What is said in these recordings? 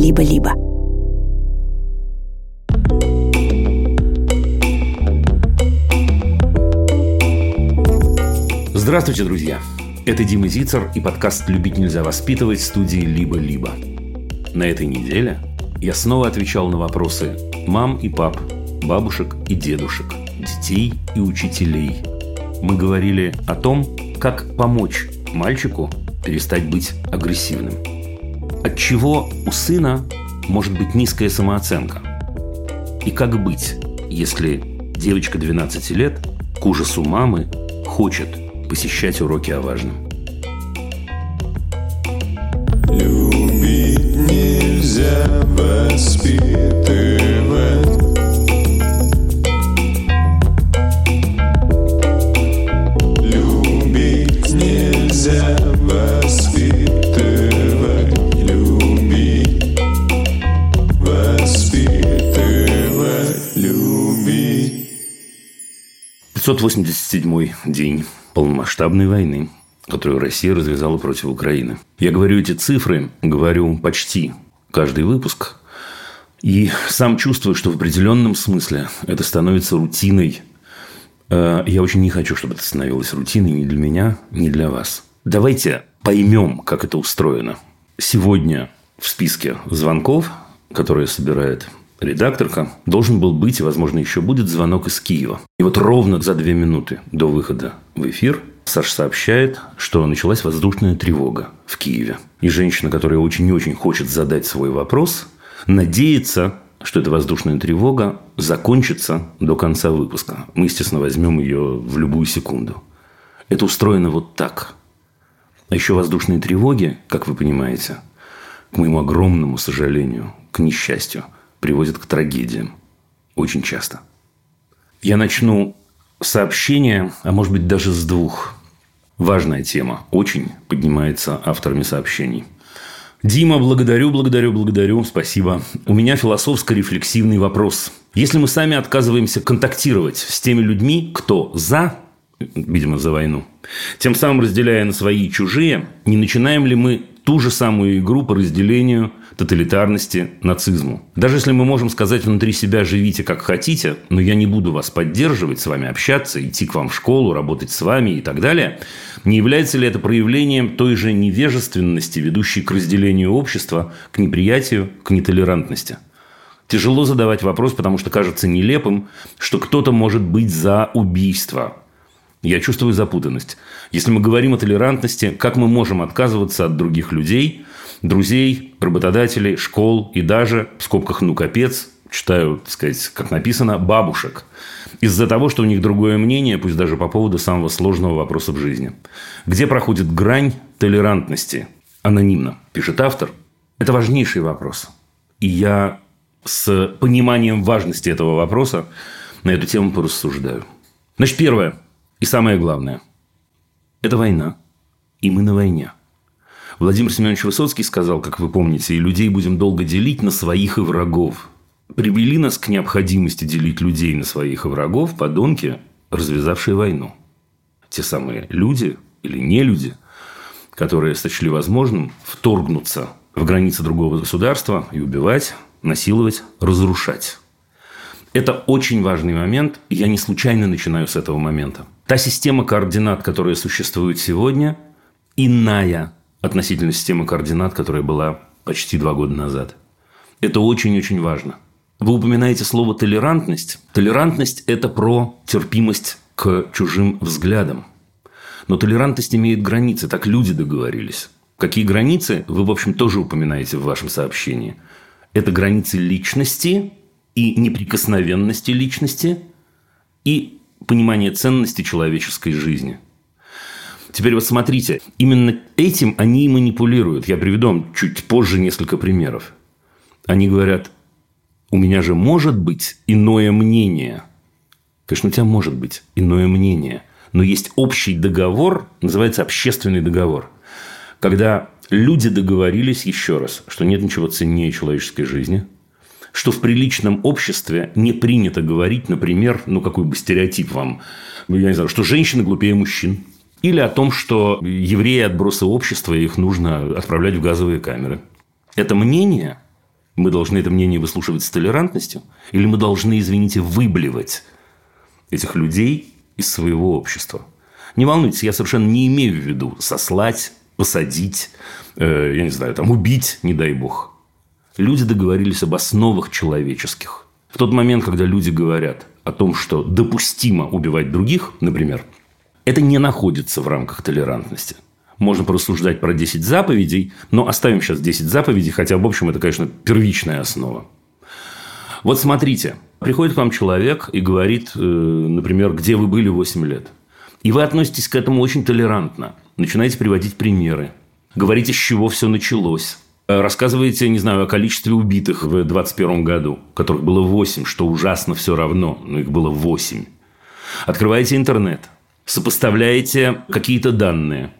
«Либо-либо». Здравствуйте, друзья! Это Дима Зицер и подкаст «Любить нельзя воспитывать» в студии «Либо-либо». На этой неделе я снова отвечал на вопросы мам и пап, бабушек и дедушек, детей и учителей. Мы говорили о том, как помочь мальчику перестать быть агрессивным. От чего у сына может быть низкая самооценка? И как быть, если девочка 12 лет к ужасу мамы хочет посещать уроки о важном? Любить нельзя воспитывать 587 день полномасштабной войны, которую Россия развязала против Украины. Я говорю эти цифры, говорю почти каждый выпуск, и сам чувствую, что в определенном смысле это становится рутиной. Э, Я очень не хочу, чтобы это становилось рутиной ни для меня, ни для вас. Давайте поймем, как это устроено. Сегодня в списке звонков, которые собирает редакторка, должен был быть, и, возможно, еще будет звонок из Киева. И вот ровно за две минуты до выхода в эфир Саша сообщает, что началась воздушная тревога в Киеве. И женщина, которая очень и очень хочет задать свой вопрос, надеется, что эта воздушная тревога закончится до конца выпуска. Мы, естественно, возьмем ее в любую секунду. Это устроено вот так. А еще воздушные тревоги, как вы понимаете, к моему огромному сожалению, к несчастью, приводят к трагедиям. Очень часто. Я начну сообщение, а может быть даже с двух. Важная тема. Очень поднимается авторами сообщений. Дима, благодарю, благодарю, благодарю, спасибо. У меня философско-рефлексивный вопрос. Если мы сами отказываемся контактировать с теми людьми, кто за, видимо, за войну, тем самым разделяя на свои и чужие, не начинаем ли мы ту же самую игру по разделению тоталитарности, нацизму. Даже если мы можем сказать внутри себя «живите как хотите», но я не буду вас поддерживать, с вами общаться, идти к вам в школу, работать с вами и так далее, не является ли это проявлением той же невежественности, ведущей к разделению общества, к неприятию, к нетолерантности? Тяжело задавать вопрос, потому что кажется нелепым, что кто-то может быть за убийство. Я чувствую запутанность. Если мы говорим о толерантности, как мы можем отказываться от других людей, друзей, работодателей, школ и даже, в скобках «ну капец», читаю, так сказать, как написано, бабушек. Из-за того, что у них другое мнение, пусть даже по поводу самого сложного вопроса в жизни. Где проходит грань толерантности? Анонимно, пишет автор. Это важнейший вопрос. И я с пониманием важности этого вопроса на эту тему порассуждаю. Значит, первое и самое главное – это война. И мы на войне. Владимир Семенович Высоцкий сказал, как вы помните, и людей будем долго делить на своих и врагов. Привели нас к необходимости делить людей на своих и врагов подонки, развязавшие войну. Те самые люди или не люди, которые сочли возможным вторгнуться в границы другого государства и убивать, насиловать, разрушать. Это очень важный момент, и я не случайно начинаю с этого момента. Та система координат, которая существует сегодня, иная относительно системы координат, которая была почти два года назад. Это очень-очень важно. Вы упоминаете слово толерантность. Толерантность – это про терпимость к чужим взглядам. Но толерантность имеет границы, так люди договорились. Какие границы, вы, в общем, тоже упоминаете в вашем сообщении. Это границы личности и неприкосновенности личности и понимание ценности человеческой жизни – Теперь вот смотрите, именно этим они и манипулируют. Я приведу вам чуть позже несколько примеров. Они говорят, у меня же может быть иное мнение. Конечно, у тебя может быть иное мнение. Но есть общий договор, называется общественный договор. Когда люди договорились еще раз, что нет ничего ценнее человеческой жизни, что в приличном обществе не принято говорить, например, ну какой бы стереотип вам, я не знаю, что женщины глупее мужчин, или о том, что евреи – отбросы общества, и их нужно отправлять в газовые камеры. Это мнение Мы должны это мнение выслушивать с толерантностью? Или мы должны, извините, выблевать этих людей из своего общества? Не волнуйтесь, я совершенно не имею в виду сослать, посадить, э, я не знаю, там, убить, не дай бог. Люди договорились об основах человеческих. В тот момент, когда люди говорят о том, что допустимо убивать других, например, это не находится в рамках толерантности. Можно порассуждать про 10 заповедей, но оставим сейчас 10 заповедей, хотя, в общем, это, конечно, первичная основа. Вот смотрите, приходит к вам человек и говорит, э, например, где вы были 8 лет. И вы относитесь к этому очень толерантно. Начинаете приводить примеры. Говорите, с чего все началось. Э, рассказываете, не знаю, о количестве убитых в 2021 году, которых было 8, что ужасно все равно, но их было 8. Открываете интернет, сопоставляете какие-то данные.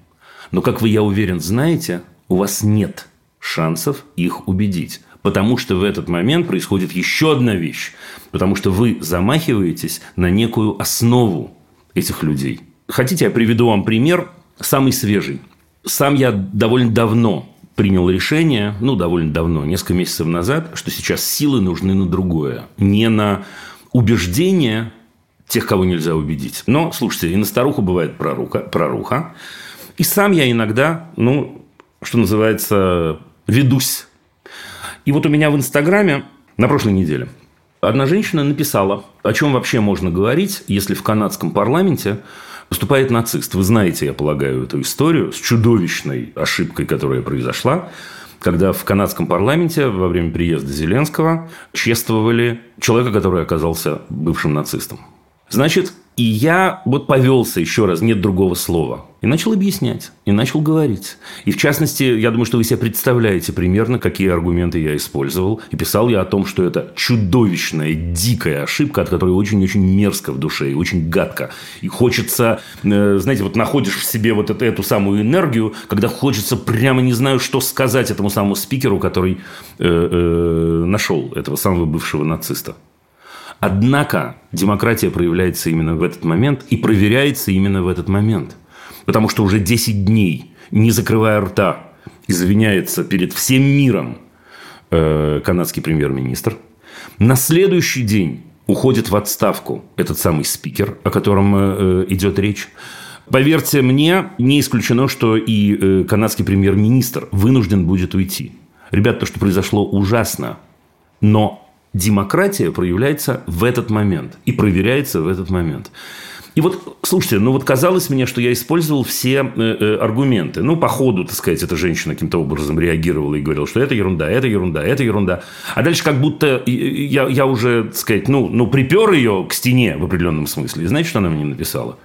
Но, как вы, я уверен, знаете, у вас нет шансов их убедить. Потому что в этот момент происходит еще одна вещь. Потому что вы замахиваетесь на некую основу этих людей. Хотите, я приведу вам пример, самый свежий. Сам я довольно давно принял решение, ну, довольно давно, несколько месяцев назад, что сейчас силы нужны на другое. Не на убеждение тех, кого нельзя убедить. Но, слушайте, и на старуху бывает проруха, проруха. И сам я иногда, ну, что называется, ведусь. И вот у меня в Инстаграме на прошлой неделе одна женщина написала, о чем вообще можно говорить, если в канадском парламенте Поступает нацист. Вы знаете, я полагаю, эту историю с чудовищной ошибкой, которая произошла, когда в канадском парламенте во время приезда Зеленского чествовали человека, который оказался бывшим нацистом. Значит, и я вот повелся еще раз, нет другого слова. И начал объяснять, и начал говорить. И в частности, я думаю, что вы себе представляете примерно, какие аргументы я использовал. И писал я о том, что это чудовищная, дикая ошибка, от которой очень-очень мерзко в душе и очень гадко. И хочется, э, знаете, вот находишь в себе вот эту, эту самую энергию, когда хочется прямо не знаю, что сказать этому самому спикеру, который э, э, нашел этого самого бывшего нациста. Однако демократия проявляется именно в этот момент и проверяется именно в этот момент. Потому что уже 10 дней, не закрывая рта, извиняется перед всем миром э, канадский премьер-министр. На следующий день уходит в отставку этот самый спикер, о котором э, идет речь. Поверьте мне, не исключено, что и э, канадский премьер-министр вынужден будет уйти. Ребят, то, что произошло, ужасно. Но демократия проявляется в этот момент и проверяется в этот момент. И вот, слушайте, ну вот казалось мне, что я использовал все э, э, аргументы. Ну, по ходу, так сказать, эта женщина каким-то образом реагировала и говорила, что это ерунда, это ерунда, это ерунда. А дальше как будто я, я уже, так сказать, ну, ну, припер ее к стене в определенном смысле. И знаете, что она мне написала?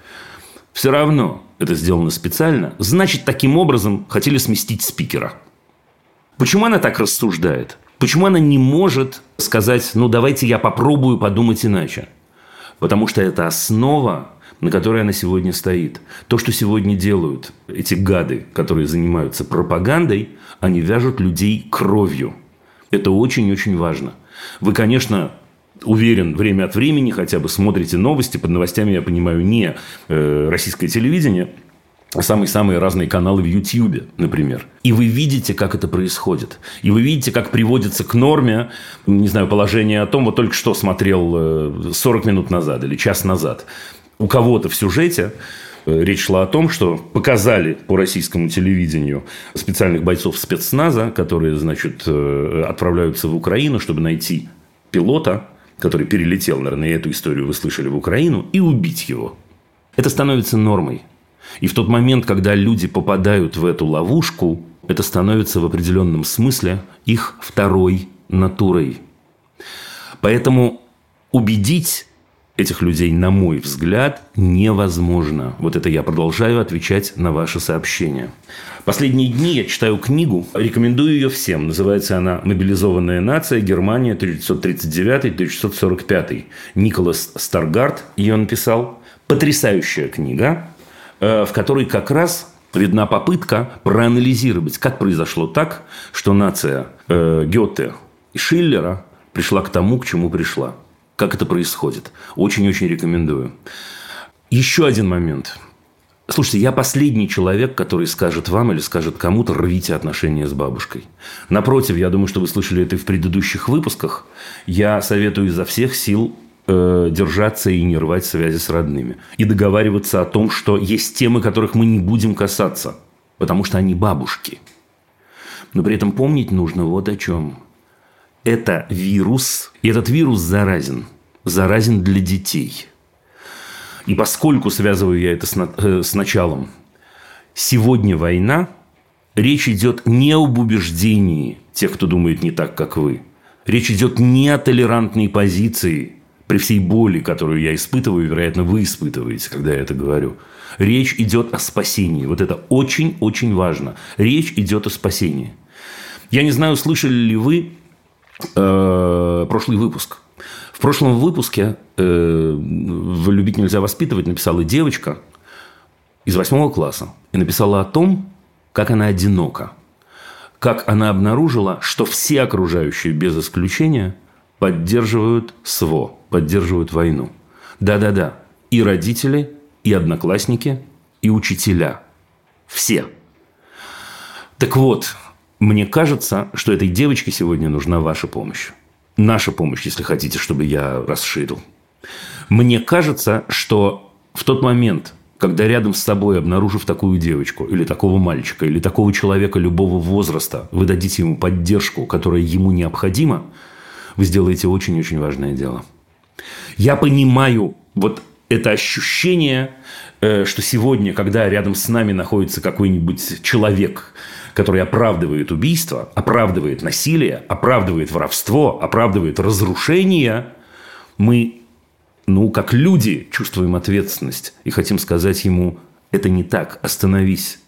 Все равно это сделано специально. Значит, таким образом хотели сместить спикера. Почему она так рассуждает? Почему она не может сказать, ну давайте я попробую подумать иначе? Потому что это основа, на которой она сегодня стоит. То, что сегодня делают эти гады, которые занимаются пропагандой, они вяжут людей кровью. Это очень-очень важно. Вы, конечно, уверен, время от времени хотя бы смотрите новости. Под новостями я понимаю не э, российское телевидение – самые-самые разные каналы в YouTube, например. И вы видите, как это происходит. И вы видите, как приводится к норме, не знаю, положение о том, вот только что смотрел 40 э, минут назад или час назад. У кого-то в сюжете э, речь шла о том, что показали по российскому телевидению специальных бойцов спецназа, которые, значит, э, отправляются в Украину, чтобы найти пилота, который перелетел, наверное, эту историю вы слышали в Украину, и убить его. Это становится нормой. И в тот момент, когда люди попадают в эту ловушку, это становится в определенном смысле их второй натурой. Поэтому убедить этих людей, на мой взгляд, невозможно. Вот это я продолжаю отвечать на ваши сообщения. Последние дни я читаю книгу, рекомендую ее всем. Называется она «Мобилизованная нация. Германия 1939-1945». Николас Старгард ее написал. Потрясающая книга. Э, в которой как раз видна попытка проанализировать, как произошло так, что нация э, Гёте и Шиллера пришла к тому, к чему пришла. Как это происходит. Очень-очень рекомендую. Еще один момент. Слушайте, я последний человек, который скажет вам или скажет кому-то «рвите отношения с бабушкой». Напротив, я думаю, что вы слышали это и в предыдущих выпусках. Я советую изо всех сил э, держаться и не рвать связи с родными. И договариваться о том, что есть темы, которых мы не будем касаться, потому что они бабушки. Но при этом помнить нужно вот о чем. Это вирус, и этот вирус заразен. Заразен для детей – и поскольку связываю я это с, э, с началом, сегодня война, речь идет не об убеждении тех, кто думает не так, как вы. Речь идет не о толерантной позиции, при всей боли, которую я испытываю, вероятно, вы испытываете, когда я это говорю. Речь идет о спасении. Вот это очень-очень важно. Речь идет о спасении. Я не знаю, слышали ли вы э, прошлый выпуск. В прошлом выпуске э, в «Любить нельзя воспитывать» написала девочка из восьмого класса и написала о том, как она одинока, как она обнаружила, что все окружающие без исключения поддерживают СВО, поддерживают войну. Да-да-да, и родители, и одноклассники, и учителя. Все. Так вот, мне кажется, что этой девочке сегодня нужна ваша помощь наша помощь, если хотите, чтобы я расширил. Мне кажется, что в тот момент, когда рядом с собой, обнаружив такую девочку, или такого мальчика, или такого человека любого возраста, вы дадите ему поддержку, которая ему необходима, вы сделаете очень-очень важное дело. Я понимаю вот это ощущение, э, что сегодня, когда рядом с нами находится какой-нибудь человек, который оправдывает убийство, оправдывает насилие, оправдывает воровство, оправдывает разрушение, мы, ну, как люди, чувствуем ответственность и хотим сказать ему, это не так, остановись.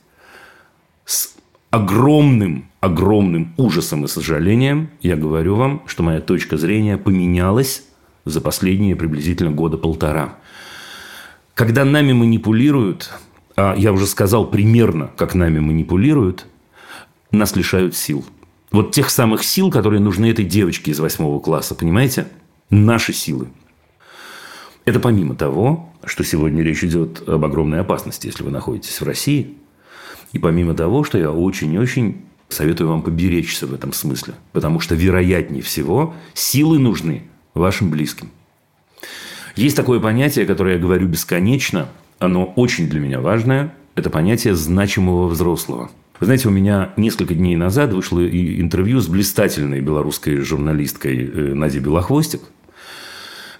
С огромным, огромным ужасом и сожалением я говорю вам, что моя точка зрения поменялась за последние приблизительно года полтора. Когда нами манипулируют, а я уже сказал примерно, как нами манипулируют – нас лишают сил. Вот тех самых сил, которые нужны этой девочке из восьмого класса, понимаете? Наши силы. Это помимо того, что сегодня речь идет об огромной опасности, если вы находитесь в России. И помимо того, что я очень-очень советую вам поберечься в этом смысле. Потому что, вероятнее всего, силы нужны вашим близким. Есть такое понятие, которое я говорю бесконечно. Оно очень для меня важное. Это понятие значимого взрослого – вы знаете, у меня несколько дней назад вышло интервью с блистательной белорусской журналисткой э, Надей Белохвостик.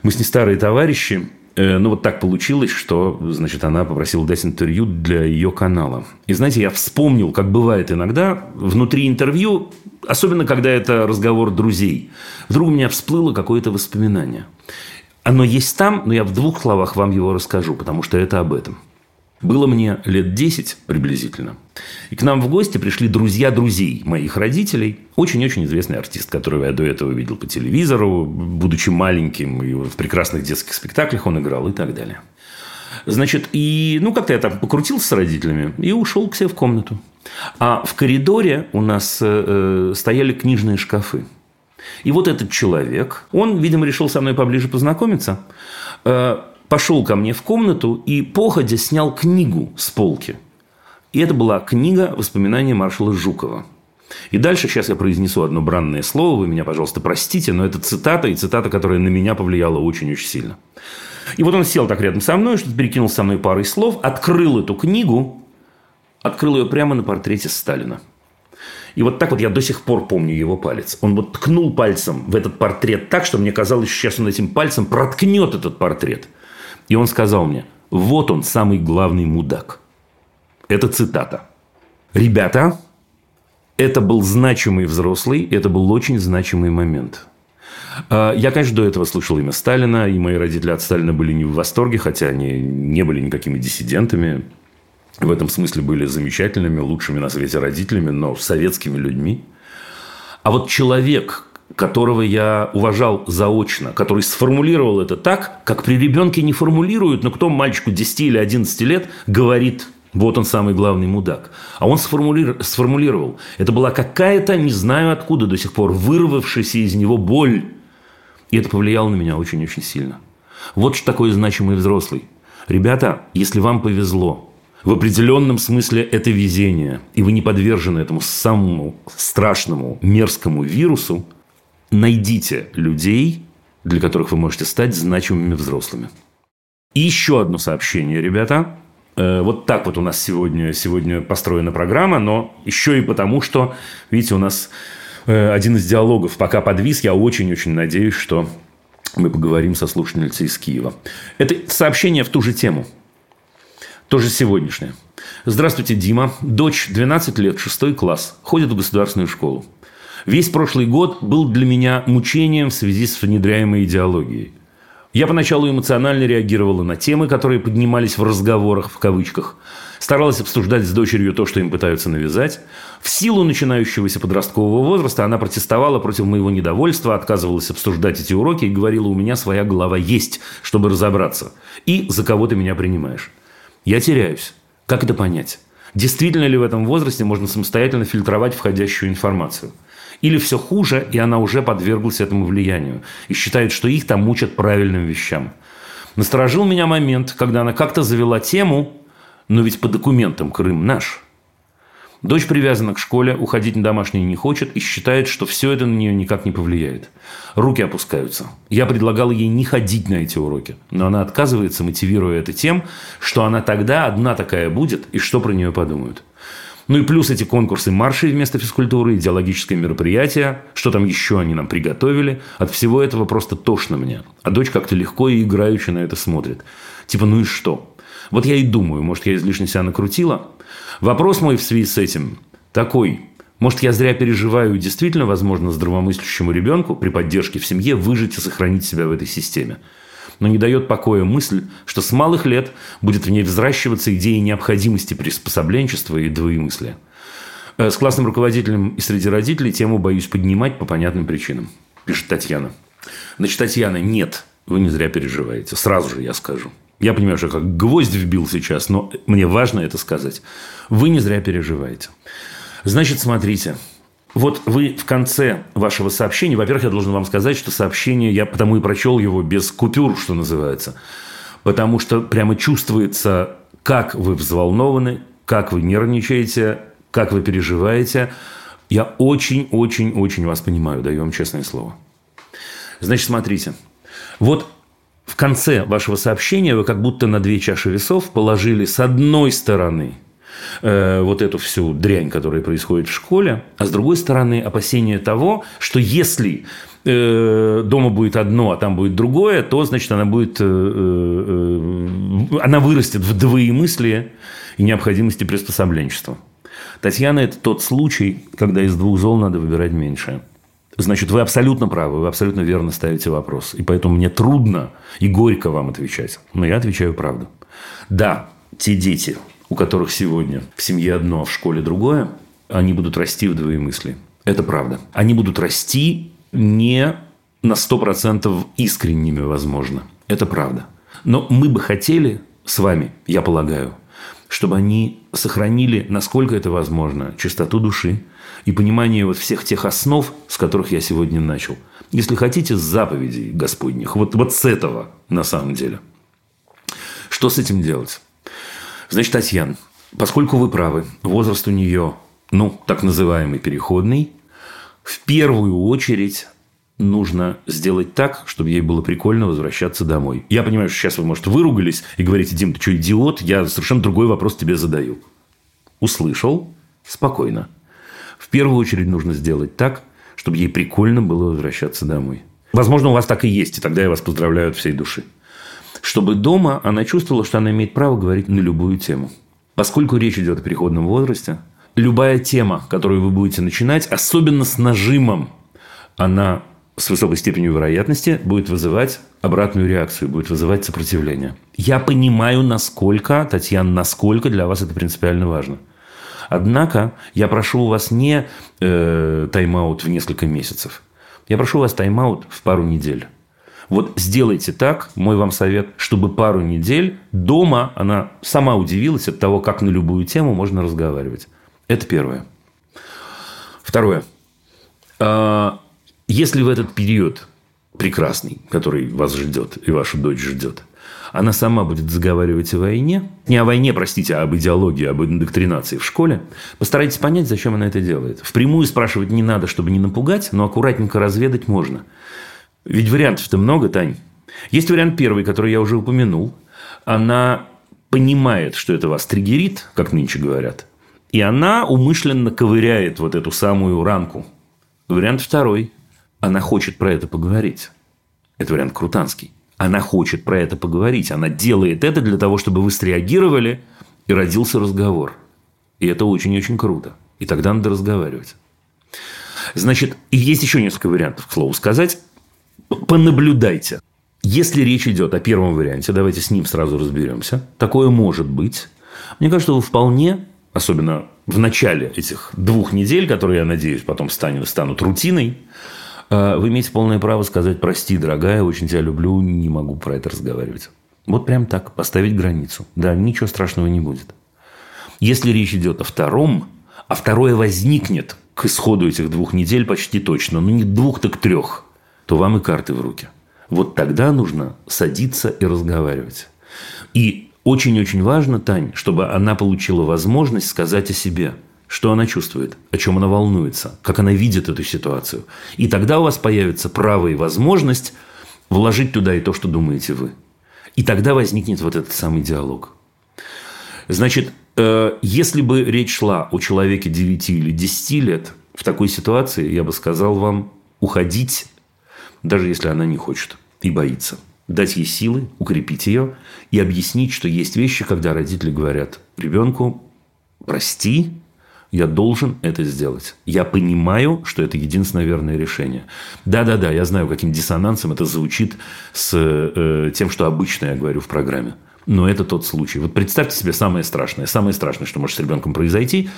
Мы с ней старые товарищи. Э, ну, вот так получилось, что, значит, она попросила дать интервью для ее канала. И, знаете, я вспомнил, как бывает иногда, внутри интервью, особенно когда это разговор друзей, вдруг у меня всплыло какое-то воспоминание. Оно есть там, но я в двух словах вам его расскажу, потому что это об этом. Было мне лет 10 приблизительно. И к нам в гости пришли друзья друзей моих родителей. Очень-очень известный артист, которого я до этого видел по телевизору. Будучи маленьким, и в прекрасных детских спектаклях он играл и так далее. Значит, и, ну, как-то я там покрутился с родителями и ушел к себе в комнату. А в коридоре у нас э, стояли книжные шкафы. И вот этот человек, он, видимо, решил со мной поближе познакомиться. Э, пошел ко мне в комнату и походя снял книгу с полки. И это была книга «Воспоминания маршала Жукова». И дальше сейчас я произнесу одно бранное слово, вы меня, пожалуйста, простите, но это цитата, и цитата, которая на меня повлияла очень-очень сильно. И вот он сел так рядом со мной, что-то перекинул со мной парой слов, открыл эту книгу, открыл ее прямо на портрете Сталина. И вот так вот я до сих пор помню его палец. Он вот ткнул пальцем в этот портрет так, что мне казалось, что сейчас он этим пальцем проткнет этот портрет. И он сказал мне, вот он самый главный мудак. Это цитата. Ребята, это был значимый взрослый, это был очень значимый момент. А, я, конечно, до этого слышал имя Сталина, и мои родители от Сталина были не в восторге, хотя они не были никакими диссидентами. В этом смысле были замечательными, лучшими на свете родителями, но советскими людьми. А вот человек, которого я уважал заочно, который сформулировал это так, как при ребенке не формулируют, но кто мальчику 10 или 11 лет говорит, вот он самый главный мудак. А он сформулировал. Это была какая-то, не знаю откуда до сих пор, вырвавшаяся из него боль. И это повлияло на меня очень-очень сильно. Вот что такое значимый взрослый. Ребята, если вам повезло, В определенном смысле это везение, и вы не подвержены этому самому страшному, мерзкому вирусу, найдите людей, для которых вы можете стать значимыми взрослыми. И еще одно сообщение, ребята. Э, вот так вот у нас сегодня, сегодня построена программа, но еще и потому, что, видите, у нас э, один из диалогов пока подвис. Я очень-очень надеюсь, что мы поговорим со слушательницей из Киева. Это сообщение в ту же тему. Тоже сегодняшнее. Здравствуйте, Дима. Дочь 12 лет, 6 класс. Ходит в государственную школу. Весь прошлый год был для меня мучением в связи с внедряемой идеологией. Я поначалу эмоционально реагировала на темы, которые поднимались в разговорах, в кавычках. Старалась обсуждать с дочерью то, что им пытаются навязать. В силу начинающегося подросткового возраста она протестовала против моего недовольства, отказывалась обсуждать эти уроки и говорила, у меня своя голова есть, чтобы разобраться. И за кого ты меня принимаешь. Я теряюсь. Как это понять? Действительно ли в этом возрасте можно самостоятельно фильтровать входящую информацию? Или все хуже, и она уже подверглась этому влиянию и считает, что их там мучат правильным вещам. Насторожил меня момент, когда она как-то завела тему, но ведь по документам Крым наш. Дочь привязана к школе, уходить на домашние не хочет и считает, что все это на нее никак не повлияет. Руки опускаются. Я предлагал ей не ходить на эти уроки, но она отказывается, мотивируя это тем, что она тогда одна такая будет и что про нее подумают. Ну и плюс эти конкурсы маршей вместо физкультуры, идеологическое мероприятие, что там еще они нам приготовили. От всего этого просто тошно мне. А дочь как-то легко и играючи на это смотрит. Типа, ну и что? Вот я и думаю, может, я излишне себя накрутила? Вопрос мой в связи с этим такой. Может, я зря переживаю, действительно, возможно, здравомыслящему ребенку при поддержке в семье выжить и сохранить себя в этой системе но не дает покоя мысль, что с малых лет будет в ней взращиваться идея необходимости приспособленчества и двоемыслия. Э, с классным руководителем и среди родителей тему боюсь поднимать по понятным причинам, пишет Татьяна. Значит, Татьяна, нет, вы не зря переживаете. Сразу же я скажу. Я понимаю, что как гвоздь вбил сейчас, но мне важно это сказать. Вы не зря переживаете. Значит, смотрите, вот вы в конце вашего сообщения, во-первых, я должен вам сказать, что сообщение, я потому и прочел его без купюр, что называется, потому что прямо чувствуется, как вы взволнованы, как вы нервничаете, как вы переживаете. Я очень-очень-очень вас понимаю, даю вам честное слово. Значит, смотрите. Вот в конце вашего сообщения вы как будто на две чаши весов положили с одной стороны – э, вот эту всю дрянь, которая происходит в школе, а с другой стороны опасение того, что если э, дома будет одно, а там будет другое, то, значит, она будет, э, она вырастет в двоемыслие и необходимости приспособленчества. Татьяна – это тот случай, когда из двух зол надо выбирать меньшее. Значит, вы абсолютно правы, вы абсолютно верно ставите вопрос. И поэтому мне трудно и горько вам отвечать. Но я отвечаю правду. Да, те дети, у которых сегодня в семье одно, а в школе другое, они будут расти в двоемыслии. Это правда. Они будут расти не на 100% искренними, возможно. Это правда. Но мы бы хотели с вами, я полагаю, чтобы они сохранили, насколько это возможно, чистоту души и понимание вот всех тех основ, с которых я сегодня начал. Если хотите, с заповедей Господних. Вот, вот с этого на самом деле. Что с этим делать? Значит, Татьяна, поскольку вы правы, возраст у нее, ну, так называемый переходный, в первую очередь нужно сделать так, чтобы ей было прикольно возвращаться домой. Я понимаю, что сейчас вы, может, выругались и говорите, Дим, ты что, идиот? Я совершенно другой вопрос тебе задаю. Услышал? Спокойно. В первую очередь нужно сделать так, чтобы ей прикольно было возвращаться домой. Возможно, у вас так и есть, и тогда я вас поздравляю от всей души чтобы дома она чувствовала, что она имеет право говорить на любую тему. Поскольку речь идет о переходном возрасте, любая тема, которую вы будете начинать, особенно с нажимом, она с высокой степенью вероятности будет вызывать обратную реакцию, будет вызывать сопротивление. Я понимаю, насколько, Татьяна, насколько для вас это принципиально важно. Однако я прошу у вас не э, тайм-аут в несколько месяцев. Я прошу у вас тайм-аут в пару недель. Вот сделайте так, мой вам совет, чтобы пару недель дома она сама удивилась от того, как на любую тему можно разговаривать. Это первое. Второе. А, если в этот период прекрасный, который вас ждет и вашу дочь ждет, она сама будет заговаривать о войне, не о войне, простите, а об идеологии, об индоктринации в школе, постарайтесь понять, зачем она это делает. Впрямую спрашивать не надо, чтобы не напугать, но аккуратненько разведать можно. Ведь вариантов-то много, Тань. Есть вариант первый, который я уже упомянул. Она понимает, что это вас триггерит, как нынче говорят, и она умышленно ковыряет вот эту самую ранку. Вариант второй. Она хочет про это поговорить. Это вариант крутанский. Она хочет про это поговорить. Она делает это для того, чтобы вы среагировали, и родился разговор. И это очень-очень круто. И тогда надо разговаривать. Значит, есть еще несколько вариантов, к слову сказать. Понаблюдайте. Если речь идет о первом варианте, давайте с ним сразу разберемся. Такое может быть. Мне кажется, вы вполне, особенно в начале этих двух недель, которые, я надеюсь, потом станут, станут рутиной, э, вы имеете полное право сказать «прости, дорогая, очень тебя люблю, не могу про это разговаривать». Вот прям так, поставить границу. Да, ничего страшного не будет. Если речь идет о втором, а второе возникнет к исходу этих двух недель почти точно, ну не двух, так трех, то вам и карты в руки. Вот тогда нужно садиться и разговаривать. И очень-очень важно, Тань, чтобы она получила возможность сказать о себе, что она чувствует, о чем она волнуется, как она видит эту ситуацию. И тогда у вас появится право и возможность вложить туда и то, что думаете вы. И тогда возникнет вот этот самый диалог. Значит, э, если бы речь шла о человеке 9 или 10 лет, в такой ситуации я бы сказал вам уходить даже если она не хочет и боится. Дать ей силы, укрепить ее и объяснить, что есть вещи, когда родители говорят ребенку, прости, я должен это сделать. Я понимаю, что это единственное верное решение. Да-да-да, я знаю, каким диссонансом это звучит с э, тем, что обычно я говорю в программе. Но это тот случай. Вот представьте себе самое страшное. Самое страшное, что может с ребенком произойти.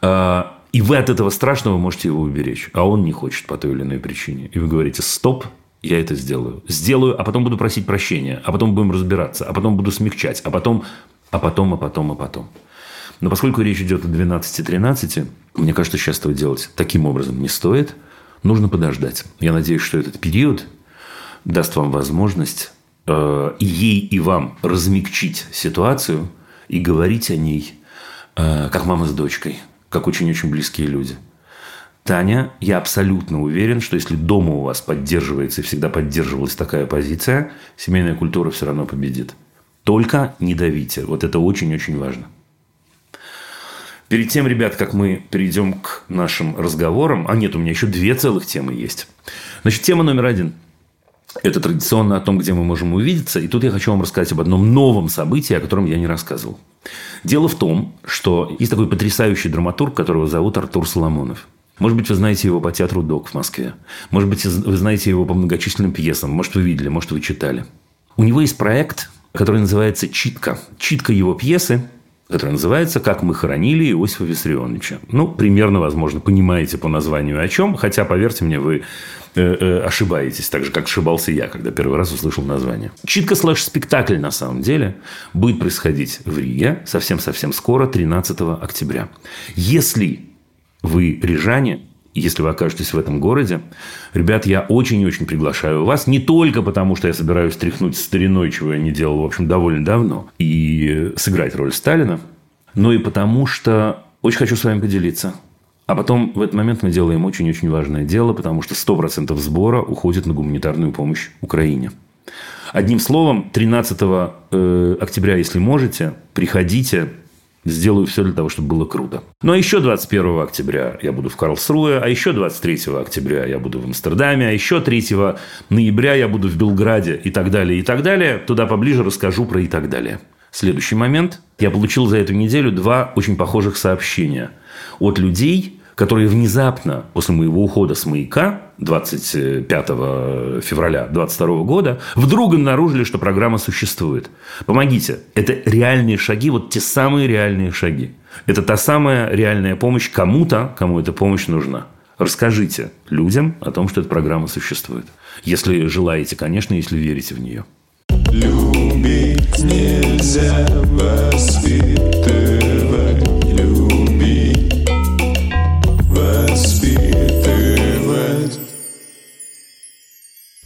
Э, и вы от этого страшного можете его уберечь. А он не хочет по той или иной причине. И вы говорите, стоп, я это сделаю. Сделаю, а потом буду просить прощения. А потом будем разбираться. А потом буду смягчать. А потом, а потом, а потом, а потом. Но поскольку речь идет о 12-13, мне кажется, сейчас этого делать таким образом не стоит. Нужно подождать. Я надеюсь, что этот период даст вам возможность э, ей, и вам размягчить ситуацию и говорить о ней, э, как мама с дочкой – как очень-очень близкие люди. Таня, я абсолютно уверен, что если дома у вас поддерживается и всегда поддерживалась такая позиция, семейная культура все равно победит. Только не давите. Вот это очень-очень важно. Перед тем, ребят, как мы перейдем к нашим разговорам, а нет, у меня еще две целых темы есть. Значит, тема номер один – это традиционно о том, где мы можем увидеться. И тут я хочу вам рассказать об одном новом событии, о котором я не рассказывал. Дело в том, что есть такой потрясающий драматург, которого зовут Артур Соломонов. Может быть, вы знаете его по театру ДОК в Москве. Может быть, вы знаете его по многочисленным пьесам. Может, вы видели, может, вы читали. У него есть проект, который называется «Читка». Читка его пьесы, которая называется «Как мы хоронили Иосифа Виссарионовича». Ну, примерно, возможно, понимаете по названию о чем, хотя, поверьте мне, вы ошибаетесь, так же, как ошибался я, когда первый раз услышал название. Читка слэш-спектакль, на самом деле, будет происходить в Риге совсем-совсем скоро, 13 октября. Если вы рижане, если вы окажетесь в этом городе, ребят, я очень-очень приглашаю вас. Не только потому, что я собираюсь тряхнуть стариной, чего я не делал, в общем, довольно давно, и сыграть роль Сталина, но и потому, что очень хочу с вами поделиться. А потом в этот момент мы делаем очень-очень важное дело, потому что 100% сбора уходит на гуманитарную помощь Украине. Одним словом, 13 э, октября, если можете, приходите, Сделаю все для того, чтобы было круто. Ну, а еще 21 октября я буду в Карлсруе, а еще 23 октября я буду в Амстердаме, а еще 3 ноября я буду в Белграде и так далее, и так далее. Туда поближе расскажу про и так далее. Следующий момент. Я получил за эту неделю два очень похожих сообщения от людей, которые внезапно после моего ухода с маяка 25 февраля 2022 года вдруг обнаружили, что программа существует. Помогите. Это реальные шаги, вот те самые реальные шаги. Это та самая реальная помощь кому-то, кому эта помощь нужна. Расскажите людям о том, что эта программа существует. Если желаете, конечно, если верите в нее. Любить нельзя воспитывать.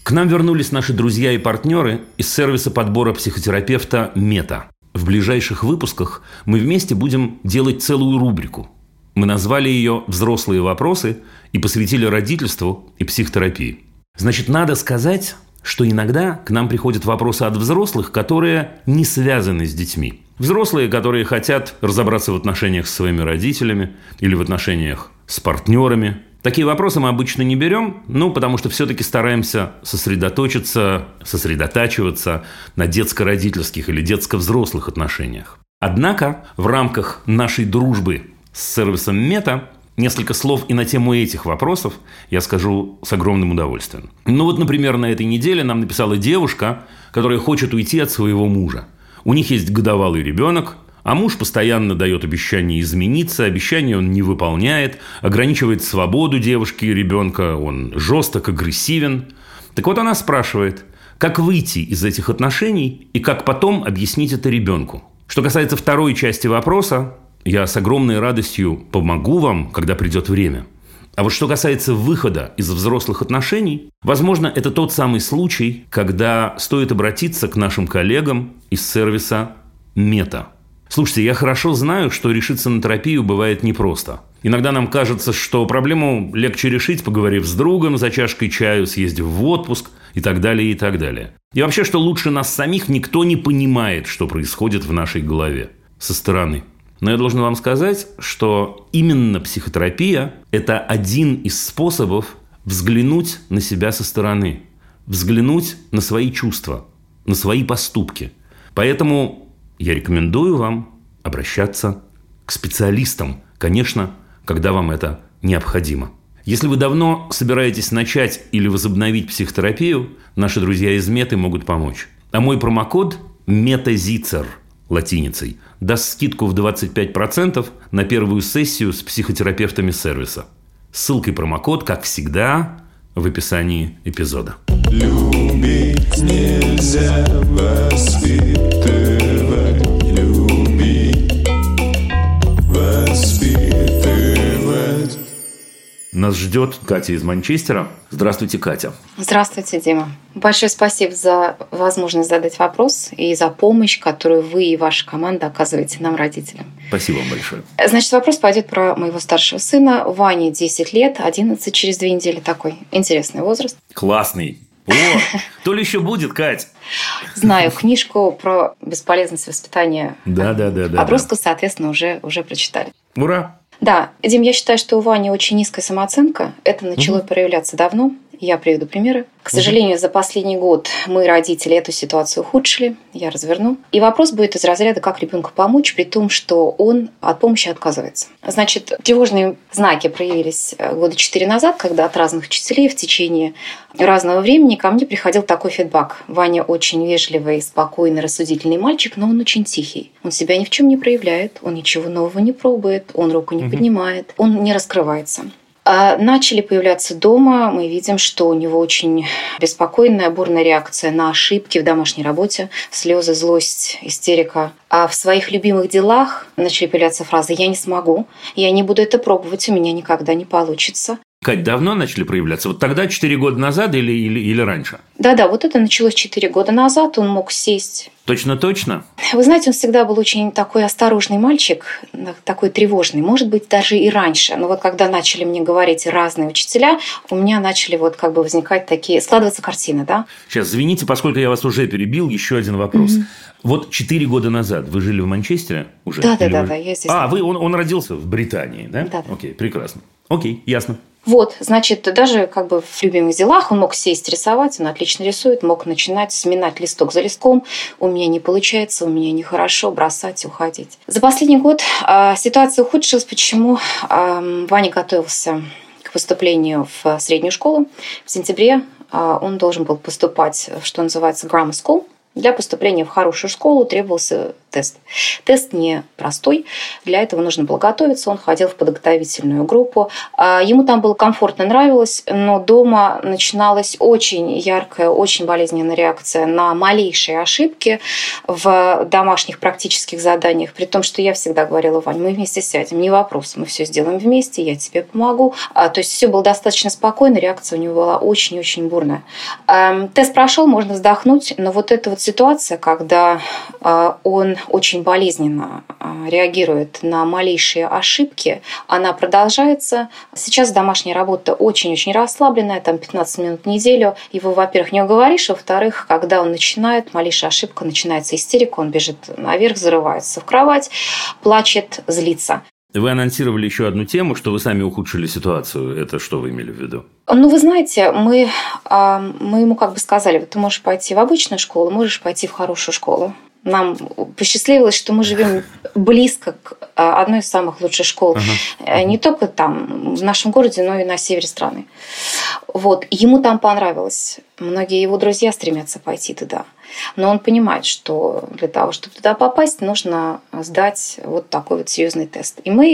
К нам вернулись наши друзья и партнеры из сервиса подбора психотерапевта «Мета». В ближайших выпусках мы вместе будем делать целую рубрику. Мы назвали ее «Взрослые вопросы» и посвятили родительству и психотерапии. Значит, надо сказать, что иногда к нам приходят вопросы от взрослых, которые не связаны с детьми. Взрослые, которые хотят разобраться в отношениях с своими родителями или в отношениях с партнерами. Такие вопросы мы обычно не берем, ну, потому что все-таки стараемся сосредоточиться, сосредотачиваться на детско-родительских или детско-взрослых отношениях. Однако в рамках нашей дружбы с сервисом Мета Несколько слов и на тему этих вопросов я скажу с огромным удовольствием. Ну вот, например, на этой неделе нам написала девушка, которая хочет уйти от своего мужа. У них есть годовалый ребенок, а муж постоянно дает обещание измениться, обещание он не выполняет, ограничивает свободу девушки и ребенка, он жесток, агрессивен. Так вот она спрашивает, как выйти из этих отношений и как потом объяснить это ребенку. Что касается второй части вопроса, я с огромной радостью помогу вам, когда придет время. А вот что касается выхода из взрослых отношений, возможно, это тот самый случай, когда стоит обратиться к нашим коллегам из сервиса Мета. Слушайте, я хорошо знаю, что решиться на терапию бывает непросто. Иногда нам кажется, что проблему легче решить, поговорив с другом за чашкой чаю, съездив в отпуск и так далее, и так далее. И вообще, что лучше нас самих никто не понимает, что происходит в нашей голове со стороны. Но я должен вам сказать, что именно психотерапия – это один из способов взглянуть на себя со стороны, взглянуть на свои чувства, на свои поступки. Поэтому я рекомендую вам обращаться к специалистам, конечно, когда вам это необходимо. Если вы давно собираетесь начать или возобновить психотерапию, наши друзья из Меты могут помочь. А мой промокод – метазицер – латиницей, даст скидку в 25% на первую сессию с психотерапевтами сервиса. Ссылка и промокод, как всегда, в описании эпизода. Любить нельзя воспитывать. Нас ждет Катя из Манчестера. Здравствуйте, Катя. Здравствуйте, Дима. Большое спасибо за возможность задать вопрос и за помощь, которую вы и ваша команда оказываете нам, родителям. Спасибо вам большое. Значит, вопрос пойдет про моего старшего сына. Ване 10 лет, 11 через две недели. Такой интересный возраст. Классный. О, то ли еще будет, Кать. Знаю книжку про бесполезность воспитания да, да, да, да, подростка, соответственно, уже, уже прочитали. Ура! Да, Дим, я считаю, что у Вани очень низкая самооценка. Это начало угу. проявляться давно. Я приведу примеры. К сожалению, угу. за последний год мы, родители, эту ситуацию ухудшили. Я разверну. И вопрос будет из разряда, как ребенку помочь, при том, что он от помощи отказывается. Значит, тревожные знаки проявились э, года четыре назад, когда от разных учителей в течение разного времени ко мне приходил такой фидбэк. Ваня очень вежливый, спокойный, рассудительный мальчик, но он очень тихий. Он себя ни в чем не проявляет, он ничего нового не пробует, он руку не угу. поднимает, он не раскрывается. А начали появляться дома. Мы видим, что у него очень беспокойная, бурная реакция на ошибки в домашней работе, слезы, злость, истерика. А в своих любимых делах начали появляться фразы «я не смогу», «я не буду это пробовать, у меня никогда не получится». Кать, давно начали проявляться? Вот тогда, 4 года назад или, или, или раньше? Да-да, вот это началось 4 года назад. Он мог сесть. Точно-точно? Вы знаете, он всегда был очень такой осторожный мальчик, такой тревожный. Может быть, даже и раньше. Но вот когда начали мне говорить разные учителя, у меня начали вот как бы возникать такие, складываться картины, да? Сейчас, извините, поскольку я вас уже перебил, еще один вопрос. Угу. Вот 4 года назад вы жили в Манчестере уже? Да-да-да, вы... я здесь. А, вы, он, он родился в Британии, да? Да-да. Окей, прекрасно. Окей, ясно. Вот, значит, даже как бы в любимых делах он мог сесть рисовать, он отлично рисует, мог начинать сминать листок за листком. У меня не получается, у меня нехорошо, бросать, уходить. За последний год э, ситуация ухудшилась. Почему? Э, Ваня готовился к поступлению в среднюю школу. В сентябре э, он должен был поступать в, что называется, grammar school – Для поступления в хорошую школу требовался тест. Тест не простой, для этого нужно было готовиться. Он ходил в подготовительную группу. А, ему там было комфортно, нравилось, но дома начиналась очень яркая, очень болезненная реакция на малейшие ошибки в домашних практических заданиях. При том, что я всегда говорила, Вань, мы вместе сядем, не вопрос, мы все сделаем вместе, я тебе помогу. А, то есть все было достаточно спокойно, реакция у него была очень-очень бурная. Тест прошел, можно вздохнуть, но вот эта вот ситуация, когда а, он очень болезненно а, реагирует на малейшие ошибки, она продолжается. Сейчас домашняя работа очень-очень расслабленная, там 15 минут в неделю. Его, во-первых, не уговоришь, во-вторых, когда он начинает, малейшая ошибка, начинается истерика, он бежит наверх, зарывается в кровать, плачет, злится. Вы анонсировали еще одну тему, что вы сами ухудшили ситуацию. Это что вы имели в виду? Ну, вы знаете, мы, а, мы ему как бы сказали, вот ты можешь пойти в обычную школу, можешь пойти в хорошую школу. Нам посчастливилось, что мы живем близко к а, одной из самых лучших школ. Uh-huh. Не только там, в нашем городе, но и на севере страны. Вот. Ему там понравилось. Многие его друзья стремятся пойти туда. Но он понимает, что для того, чтобы туда попасть, нужно сдать вот такой вот серьезный тест. И мы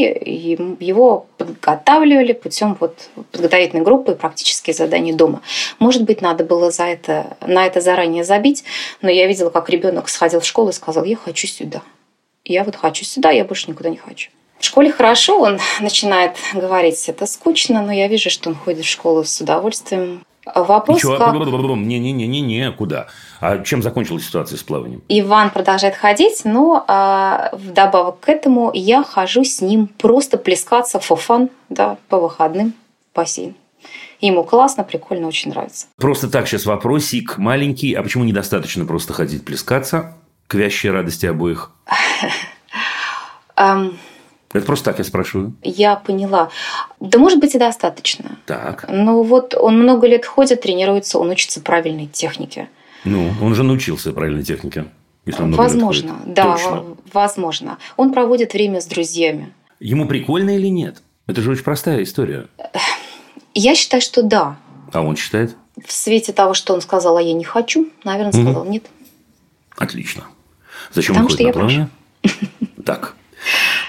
его подготавливали путем вот подготовительной группы и практические задания дома. Может быть, надо было за это, на это заранее забить, но я видела, как ребенок сходил в школу и сказал, я хочу сюда. Я вот хочу сюда, я больше никуда не хочу. В школе хорошо, он начинает говорить, это скучно, но я вижу, что он ходит в школу с удовольствием. Вопрос, Еще... как... Не-не-не-не, куда? А чем закончилась ситуация с плаванием? Иван продолжает ходить, но а, вдобавок к этому я хожу с ним просто плескаться в фан, да, по выходным в бассейн. Ему классно, прикольно, очень нравится. Просто так сейчас вопросик маленький. А почему недостаточно просто ходить плескаться к вящей радости обоих? Это просто так я спрашиваю. Я поняла. Да, может быть, и достаточно. Так. Но вот он много лет ходит, тренируется, он учится правильной технике. Ну, он же научился правильной технике. Если он возможно, да, Точно. возможно. Он проводит время с друзьями. Ему прикольно или нет? Это же очень простая история. Я считаю, что да. А он считает? В свете того, что он сказал, а я не хочу, наверное, сказал угу. нет. Отлично. Зачем Потому он ходит на плавание? Так.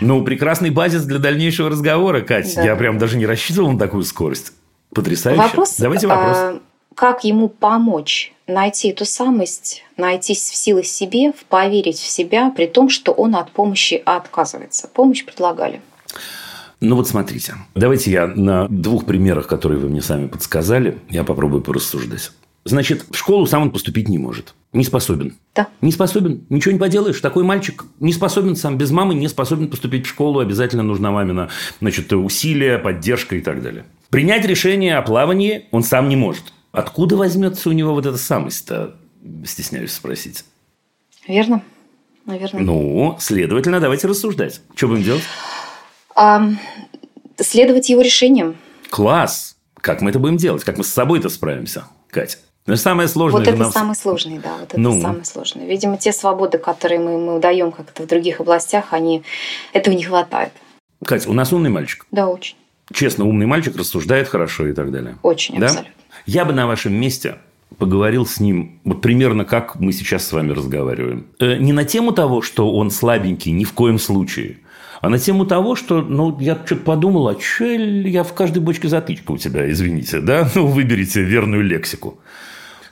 Ну, прекрасный базис для дальнейшего разговора, Катя. Да. Я прям даже не рассчитывал на такую скорость. Потрясающе. Вопрос, Давайте вопрос. А, как ему помочь найти эту самость, найти в силы себе, поверить в себя, при том, что он от помощи отказывается. Помощь предлагали. Ну вот смотрите, давайте я на двух примерах, которые вы мне сами подсказали, я попробую порассуждать. Значит, в школу сам он поступить не может. Не способен. Да. Не способен. Ничего не поделаешь. Такой мальчик не способен сам без мамы, не способен поступить в школу. Обязательно нужна мамина значит, усилия, поддержка и так далее. Принять решение о плавании он сам не может. Откуда возьмется у него вот эта самость-то, стесняюсь спросить. Верно. Наверное. Ну, следовательно, давайте рассуждать. Что будем делать? А, следовать его решениям. Класс! Как мы это будем делать? Как мы с собой-то справимся, Катя? Ну, самое сложное. Вот это нам... самый сложный, да, вот это ну. самое сложное. Видимо, те свободы, которые мы, мы даем как-то в других областях, они этого не хватает. Катя, у нас умный мальчик. Да, очень. Честно, умный мальчик рассуждает хорошо и так далее. Очень, да? абсолютно. Я бы на вашем месте поговорил с ним вот примерно как мы сейчас с вами разговариваем. Э, не на тему того, что он слабенький, ни в коем случае, а на тему того, что, ну, я что-то подумал, а что я в каждой бочке затычка у тебя, извините, да? Ну, выберите верную лексику.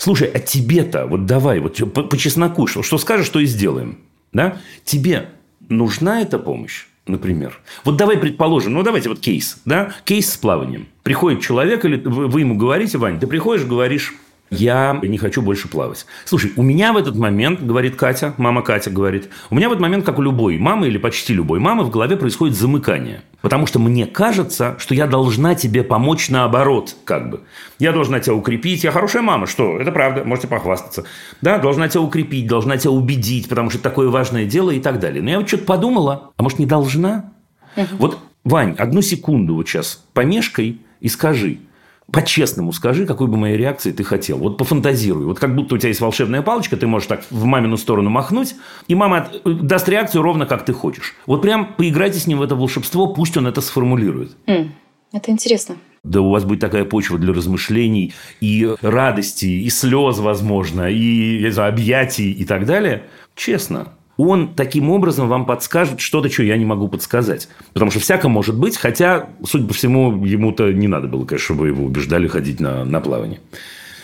Слушай, а тебе-то, вот давай, вот по, по чесноку, что, что скажешь, что и сделаем. Да? Тебе нужна эта помощь? например. Вот давай предположим, ну давайте вот кейс, да, кейс с плаванием. Приходит человек, или вы ему говорите, Вань, ты приходишь, говоришь, я не хочу больше плавать. Слушай, у меня в этот момент, говорит Катя, мама Катя говорит, у меня в этот момент, как у любой мамы или почти любой мамы, в голове происходит замыкание. Потому что мне кажется, что я должна тебе помочь наоборот, как бы. Я должна тебя укрепить. Я хорошая мама, что? Это правда, можете похвастаться. Да, должна тебя укрепить, должна тебя убедить, потому что это такое важное дело и так далее. Но я вот что-то подумала, а может, не должна? Угу. Вот, Вань, одну секунду вот сейчас помешкой и скажи – по-честному скажи, какой бы моей реакции ты хотел. Вот пофантазируй. Вот как будто у тебя есть волшебная палочка, ты можешь так в мамину сторону махнуть, и мама даст реакцию ровно как ты хочешь. Вот прям поиграйте с ним в это волшебство, пусть он это сформулирует. Mm, это интересно. Да у вас будет такая почва для размышлений и радости, и слез, возможно, и знаю, объятий и так далее. Честно, он таким образом вам подскажет что-то, что я не могу подсказать. Потому что всяко может быть, хотя, судя по всему, ему-то не надо было, конечно, чтобы его убеждали ходить на, на плавание.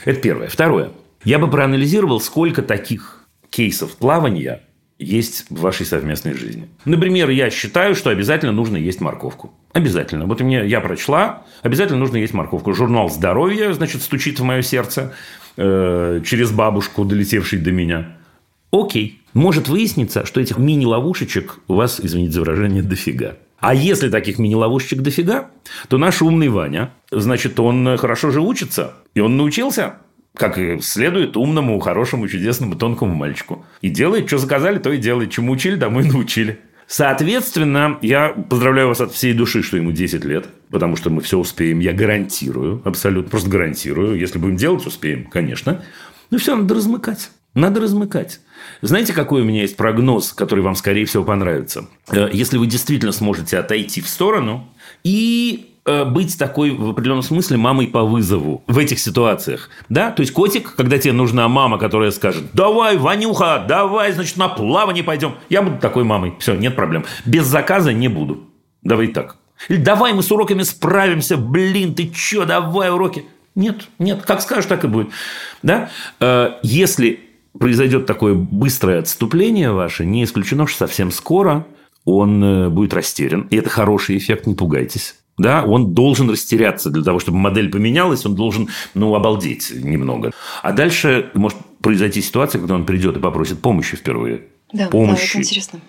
Это первое. Второе. Я бы проанализировал, сколько таких кейсов плавания есть в вашей совместной жизни. Например, я считаю, что обязательно нужно есть морковку. Обязательно. Вот мне я прочла, обязательно нужно есть морковку. Журнал здоровья, значит, стучит в мое сердце э, через бабушку, долетевший до меня. Окей. Может выясниться, что этих мини-ловушечек у вас, извините за выражение, дофига. А если таких мини-ловушечек дофига, то наш умный Ваня, значит, он хорошо же учится, и он научился как и следует умному, хорошему, чудесному, тонкому мальчику. И делает, что заказали, то и делает. Чему учили, и научили. Соответственно, я поздравляю вас от всей души, что ему 10 лет, потому что мы все успеем, я гарантирую, абсолютно, просто гарантирую. Если будем делать, успеем, конечно. Но все надо размыкать. Надо размыкать. Знаете, какой у меня есть прогноз, который вам, скорее всего, понравится? Э, если вы действительно сможете отойти в сторону и Э, быть такой в определенном смысле мамой по вызову в этих ситуациях. Да? То есть котик, когда тебе нужна мама, которая скажет, давай, Ванюха, давай, значит, на плавание пойдем. Я буду такой мамой. Все, нет проблем. Без заказа не буду. Давай так. Или давай мы с уроками справимся. Блин, ты что, давай уроки. Нет, нет, как скажешь, так и будет. Да? Э, если произойдет такое быстрое отступление ваше, не исключено, что совсем скоро он э, будет растерян. И это хороший эффект, не пугайтесь да, он должен растеряться для того, чтобы модель поменялась, он должен, ну, обалдеть немного. А дальше может произойти ситуация, когда он придет и попросит помощи впервые. Да, помощи. да, это интересно.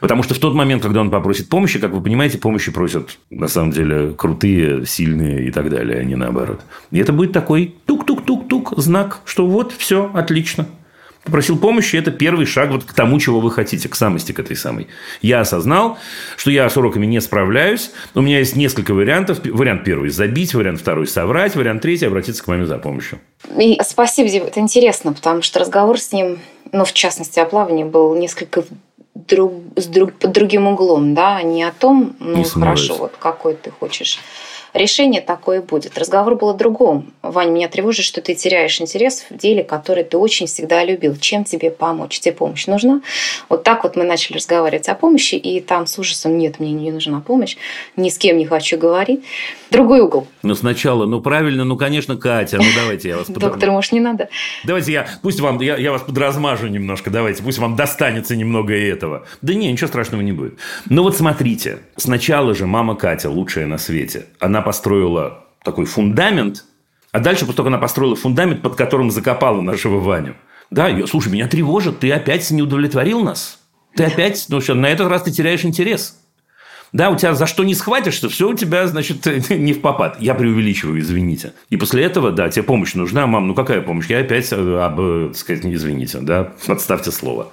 Потому что в тот момент, когда он попросит помощи, как вы понимаете, помощи просят, на самом деле, крутые, сильные и так далее, а не наоборот. И это будет такой тук-тук-тук-тук знак, что вот, все, отлично попросил помощи, это первый шаг вот к тому, чего вы хотите, к самости к этой самой. Я осознал, что я с уроками не справляюсь. У меня есть несколько вариантов. Вариант первый – забить, вариант второй – соврать, вариант третий – обратиться к маме за помощью. И спасибо, Дим, это интересно, потому что разговор с ним, ну, в частности, о плавании, был несколько друг, с друг, под другим углом, да, не о том, ну, хорошо, вот какой ты хочешь решение такое будет. Разговор был о другом. Вань, меня тревожит, что ты теряешь интерес в деле, который ты очень всегда любил. Чем тебе помочь? Тебе помощь нужна? Вот так вот мы начали разговаривать о помощи, и там с ужасом нет, мне не нужна помощь, ни с кем не хочу говорить. Другой угол. Ну, сначала, ну, правильно, ну, конечно, Катя, ну, давайте я вас... Доктор, может, не надо? Давайте я, пусть вам, я, я вас подразмажу немножко, давайте, пусть вам достанется немного этого. Да не, ничего страшного не будет. Но вот смотрите, сначала же мама Катя, лучшая на свете, она построила такой фундамент, а дальше, после того, как она построила фундамент, под которым закопала нашего Ваню, да, я, слушай, меня тревожит, ты опять не удовлетворил нас? Ты опять, ну что, на этот раз ты теряешь интерес. Да, у тебя за что не схватишься, все у тебя, значит, не в попад. Я преувеличиваю, извините. И после этого, да, тебе помощь нужна. Мам, ну какая помощь? Я опять, э, об, э, так сказать, извините, да, подставьте слово.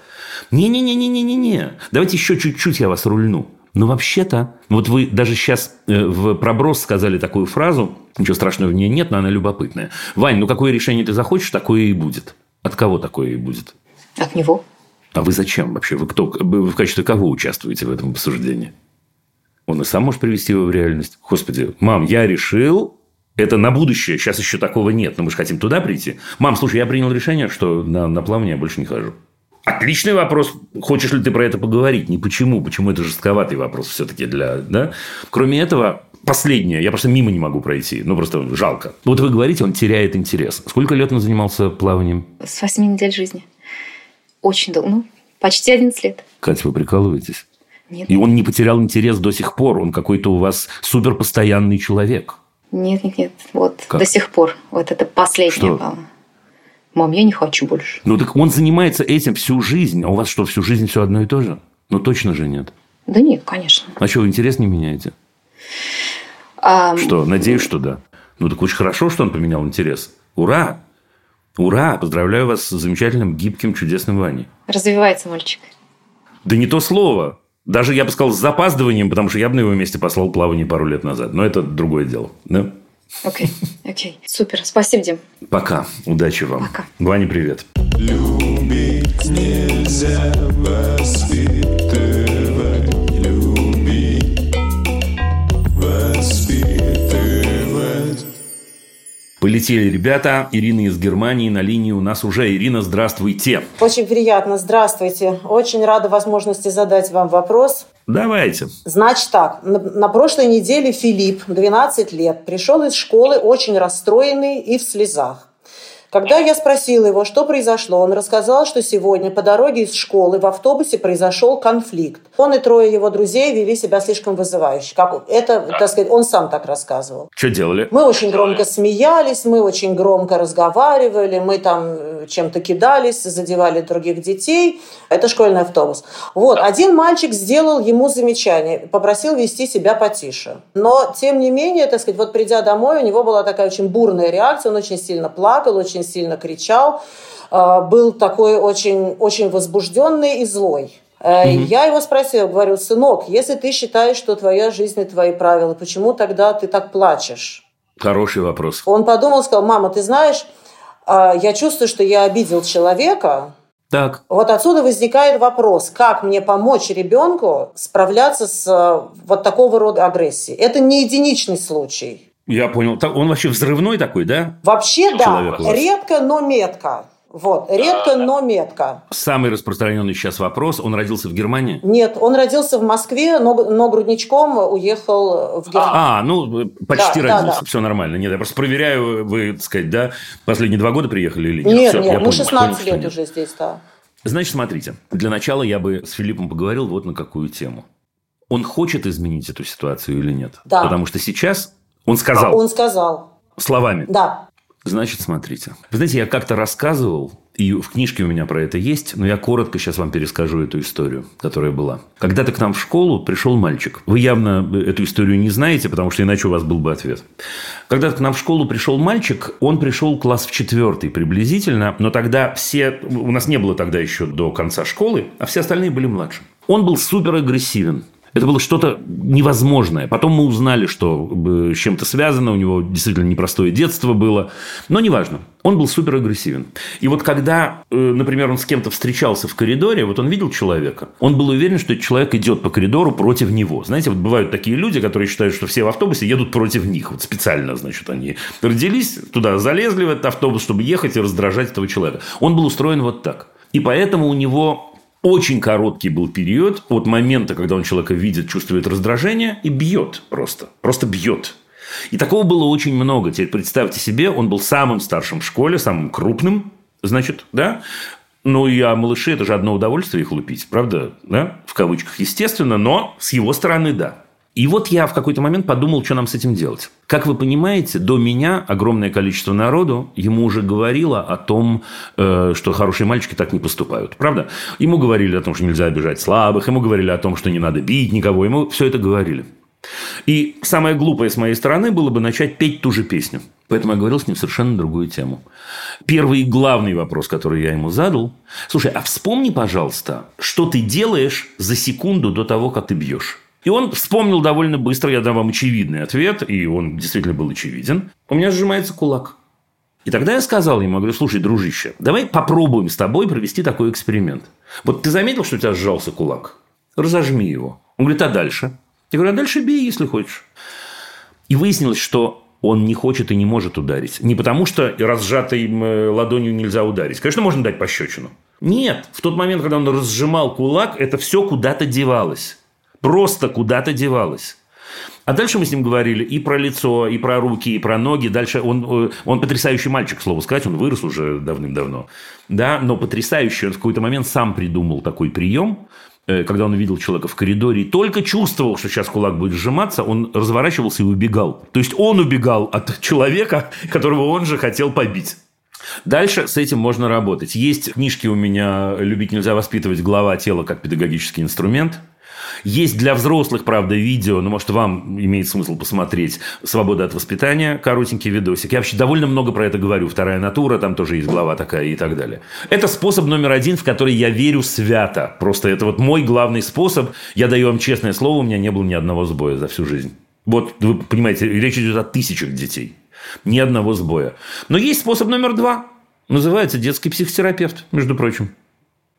Не-не-не-не-не-не-не. Давайте еще чуть-чуть я вас рульну. Но вообще-то, вот вы даже сейчас э, в проброс сказали такую фразу, ничего страшного в ней нет, но она любопытная. Вань, ну какое решение ты захочешь, такое и будет. От кого такое и будет? От него. А вы зачем вообще? Вы кто? Вы в качестве кого участвуете в этом обсуждении? Он и сам может привести его в реальность. Господи, мам, я решил, это на будущее. Сейчас еще такого нет, но мы же хотим туда прийти. Мам, слушай, я принял решение, что на, на плавание я больше не хожу. Отличный вопрос. Хочешь ли ты про это поговорить? Не почему. Почему это жестковатый вопрос все-таки для... Да? Кроме этого, последнее. Я просто мимо не могу пройти. Ну, просто жалко. Вот вы говорите, он теряет интерес. Сколько лет он занимался плаванием? С 8 недель жизни. Очень долго. Ну, почти 11 лет. Катя, вы прикалываетесь? Нет. И он не потерял интерес до сих пор. Он какой-то у вас суперпостоянный человек. Нет, нет, нет. Вот как? до сих пор. Вот это последнее Что? было. Мам, я не хочу больше. Ну так он занимается этим всю жизнь. А у вас что, всю жизнь все одно и то же? Ну точно же нет. Да нет, конечно. А что, вы интерес не меняете? А... Что, надеюсь, что да. Ну так очень хорошо, что он поменял интерес. Ура! Ура! Поздравляю вас с замечательным, гибким, чудесным Ваней. Развивается мальчик. Да не то слово. Даже, я бы сказал, с запаздыванием, потому что я бы на его месте послал плавание пару лет назад. Но это другое дело. Да? Окей, okay, окей. Okay. Супер. Спасибо, Дим. Пока. Удачи вам. Пока. Ваня, привет. Любить нельзя воспитывать. Любить, воспитывать. Прилетели ребята. Ирина из Германии на линии у нас уже. Ирина, здравствуйте. Очень приятно. Здравствуйте. Очень рада возможности задать вам вопрос. Давайте. Значит так, на, на прошлой неделе Филипп, 12 лет, пришел из школы очень расстроенный и в слезах. Когда я спросила его, что произошло, он рассказал, что сегодня по дороге из школы в автобусе произошел конфликт. Он и трое его друзей вели себя слишком вызывающе. Как это, так сказать, он сам так рассказывал. Что делали? Мы очень громко смеялись, мы очень громко разговаривали, мы там э, чем-то кидались, задевали других детей. Это школьный автобус. Вот, один мальчик сделал ему замечание, попросил вести себя потише. Но, тем не менее, так сказать, вот придя домой, у него была такая очень бурная реакция, он очень сильно плакал, очень сильно кричал, э, был такой очень, очень возбужденный и злой. Э, Я его спросила, говорю, сынок, если ты считаешь, что твоя жизнь и твои правила, почему тогда ты так плачешь? Хороший вопрос. Он подумал, сказал, мама, ты знаешь, э, я чувствую, что я обидел человека. Так. Вот отсюда возникает вопрос, как мне помочь ребенку справляться с э, вот такого рода агрессией. Это не единичный случай. Я понял. Так, Он вообще взрывной такой, да? Вообще, да, редко, но метко. Вот, редко, но метко. Самый распространенный сейчас вопрос. Он родился в Германии? Нет, он родился в Москве, но, но грудничком уехал в Германию. А, ну, почти Да, да, родился, да. все нормально. Нет, я просто проверяю, вы, так сказать, да, последние два года приехали или нет? нет, Всё, нет, мы понял, 16 понял, лет нет. уже здесь, да. Значит, смотрите, для начала я бы с Филиппом поговорил вот на какую тему. Он хочет изменить эту ситуацию или нет? Да. Потому что сейчас он сказал Он сказал, словами. да. Значит, смотрите. Вы знаете, я как-то рассказывал, и в книжке у меня про это есть, но я коротко сейчас вам перескажу эту историю, которая была. Когда-то к нам в школу пришел мальчик. Вы явно эту историю не знаете, потому что иначе у вас был бы ответ. Когда-то к нам в школу пришел мальчик, он пришел класс в четвертый приблизительно, но тогда все... У нас не было тогда еще до конца школы, а все остальные были младше. Он был супер агрессивен. Это было что-то невозможное. Потом мы узнали, что э, с чем-то связано, у него действительно непростое детство было. Но неважно. Он был супер агрессивен. И вот когда, э, например, он с кем-то встречался в коридоре, вот он видел человека, он был уверен, что этот человек идет по коридору против него. Знаете, вот бывают такие люди, которые считают, что все в автобусе едут против них. Вот специально, значит, они родились, туда залезли в этот автобус, чтобы ехать и раздражать этого человека. Он был устроен вот так. И поэтому у него очень короткий был период от момента, когда он человека видит, чувствует раздражение и бьет просто. Просто бьет. И такого было очень много. Теперь представьте себе, он был самым старшим в школе, самым крупным, значит, да? Ну, и а малыши – это же одно удовольствие их лупить, правда? Да? В кавычках, естественно, но с его стороны – да. И вот я в какой-то момент подумал, что нам с этим делать. Как вы понимаете, до меня огромное количество народу ему уже говорило о том, э, что хорошие мальчики так не поступают. Правда? Ему говорили о том, что нельзя обижать слабых, ему говорили о том, что не надо бить никого, ему все это говорили. И самое глупое с моей стороны было бы начать петь ту же песню. Поэтому я говорил с ним совершенно другую тему. Первый и главный вопрос, который я ему задал. Слушай, а вспомни, пожалуйста, что ты делаешь за секунду до того, как ты бьешь. И он вспомнил довольно быстро, я дам вам очевидный ответ, и он действительно был очевиден. У меня сжимается кулак. И тогда я сказал ему, я говорю, слушай, дружище, давай попробуем с тобой провести такой эксперимент. Вот ты заметил, что у тебя сжался кулак? Разожми его. Он говорит, а дальше? Я говорю, а дальше бей, если хочешь. И выяснилось, что он не хочет и не может ударить. Не потому, что разжатой ладонью нельзя ударить. Конечно, можно дать пощечину. Нет. В тот момент, когда он разжимал кулак, это все куда-то девалось. Просто куда-то девалось. А дальше мы с ним говорили и про лицо, и про руки, и про ноги. Дальше он, э, он потрясающий мальчик, к слову сказать, он вырос уже давным-давно. Да, но потрясающий. Он в какой-то момент сам придумал такой прием, э, когда он увидел человека в коридоре и только чувствовал, что сейчас кулак будет сжиматься, он разворачивался и убегал. То есть он убегал от человека, которого он же хотел побить. Дальше с этим можно работать. Есть книжки у меня «Любить нельзя воспитывать. Глава тела как педагогический инструмент». Есть для взрослых, правда, видео, но, может, вам имеет смысл посмотреть «Свобода от воспитания», коротенький видосик. Я вообще довольно много про это говорю. «Вторая натура», там тоже есть глава такая и так далее. Это способ номер один, в который я верю свято. Просто это вот мой главный способ. Я даю вам честное слово, у меня не было ни одного сбоя за всю жизнь. Вот, вы понимаете, речь идет о тысячах детей. Ни одного сбоя. Но есть способ номер два. Называется детский психотерапевт, между прочим.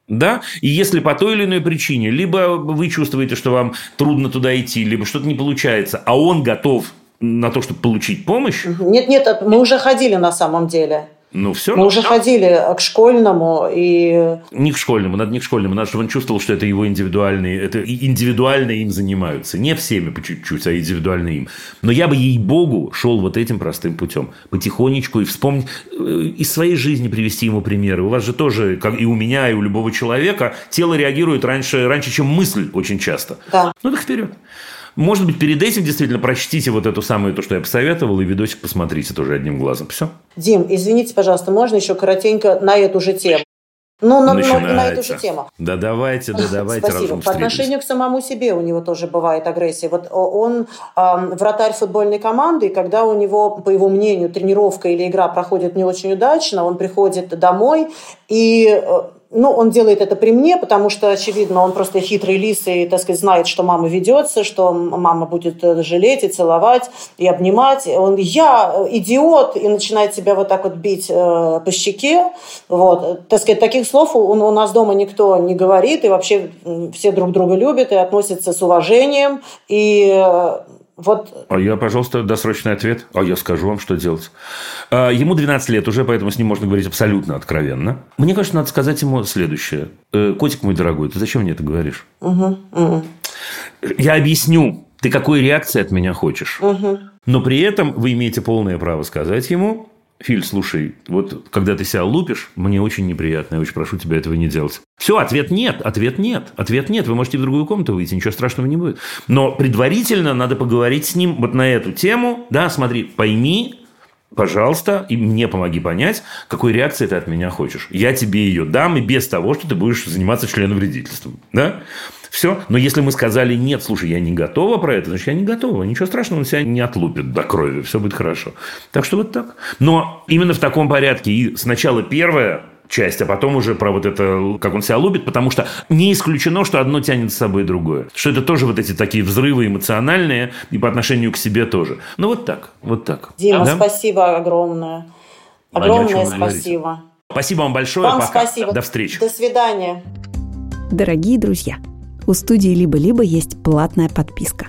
Да? И если по той или иной причине, либо вы чувствуете, что вам трудно туда идти, либо что-то не получается, а он готов на то, чтобы получить помощь. Нет, нет, мы уже ходили на самом деле. Ну, все. Мы уже ходили к школьному и... Не к школьному, надо не к школьному, надо, чтобы он чувствовал, что это его индивидуальные, это индивидуально им занимаются. Не всеми по чуть-чуть, а индивидуально им. Но я бы, ей-богу, шел вот этим простым путем. Потихонечку и вспомнить, э, из своей жизни привести ему примеры. У вас же тоже, как и у меня, и у любого человека, тело реагирует раньше, раньше чем мысль очень часто. Да. Ну, так вперед. Может быть, перед этим действительно прочтите вот эту самую, то, что я посоветовал, и видосик посмотрите тоже одним глазом. Все. Дим, извините, пожалуйста, можно еще коротенько на эту же тему? Ну, на, на- на эту же тему. Да давайте, да давайте, Спасибо. По отношению к самому себе у него тоже бывает агрессия. Вот о- он ам, вратарь футбольной команды, и когда у него, по его мнению, тренировка или игра проходит не очень удачно, он приходит домой и э, ну, он делает это при мне, потому что, очевидно, он просто хитрый лис и, так сказать, знает, что мама ведется, что мама будет э, жалеть и целовать, и обнимать. Он, я э, идиот, и начинает себя вот так вот бить э, по щеке. Вот. Так сказать, таких слов у, у нас дома никто не говорит, и вообще все друг друга любят и относятся с уважением. И э, вот А я, пожалуйста, досрочный ответ. А я скажу вам, что делать. А, Ему 12 лет уже, поэтому с ним можно говорить абсолютно откровенно. Мне кажется, надо сказать ему следующее. «Э, Котик мой дорогой, ты зачем мне это говоришь? Я объясню, ты какой реакции от меня хочешь. Но при этом вы имеете полное право сказать ему, Филь, слушай, вот когда ты себя лупишь, мне очень неприятно, я очень прошу тебя этого не делать. Все, ответ нет, ответ нет, ответ нет. Вы можете в другую комнату выйти, ничего страшного не будет. Но предварительно надо поговорить с ним вот на эту тему. Да, смотри, пойми, пожалуйста, и мне помоги понять, какой реакции ты от меня хочешь. Я тебе ее дам, и без того, что ты будешь заниматься членовредительством. Да? Все. Но если мы сказали, нет, слушай, я не готова про это, значит, я не готова. Ничего страшного, он себя не отлупит до крови. Все будет хорошо. Так что вот так. Но именно в таком порядке. И сначала первая часть, а потом уже про вот это, как он себя лупит, потому что не исключено, что одно тянет с собой другое. Что это тоже вот эти такие взрывы эмоциональные и по отношению к себе тоже. Ну, вот так, вот так. Дима, Да? спасибо огромное. Огромное спасибо. Спасибо вам большое. Вам Пока. спасибо. До встречи. До свидания. Дорогие друзья, у студии «Либо-либо» есть платная подписка.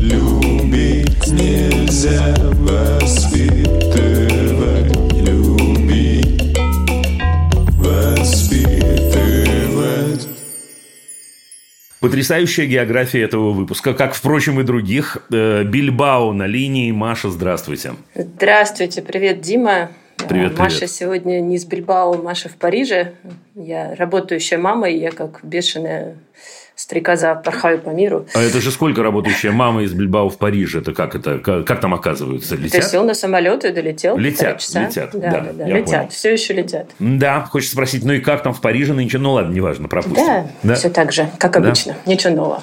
Любить нельзя воспитывать, любить, воспитывать. Потрясающая география этого выпуска, как, впрочем, и других. Э, Бильбао на линии. Маша, здравствуйте. Здравствуйте, привет, Дима. Привет, Маша привет. сегодня не из Бильбао, Маша в Париже. Я работающая мама, и я как бешеная стрекоза порхаю по миру. А это же сколько работающая мама из Бильбао в Париже? Это как это? Как, как там оказываются? Ты Летят? сел на самолет и долетел. Летят, часа. летят, Да, да, да, да, летят. понял. Все еще летят. Да, хочется спросить, ну и как там в Париже нынче? Ну ладно, неважно, пропустим. Да, все так же, как Да? обычно. Ничего нового.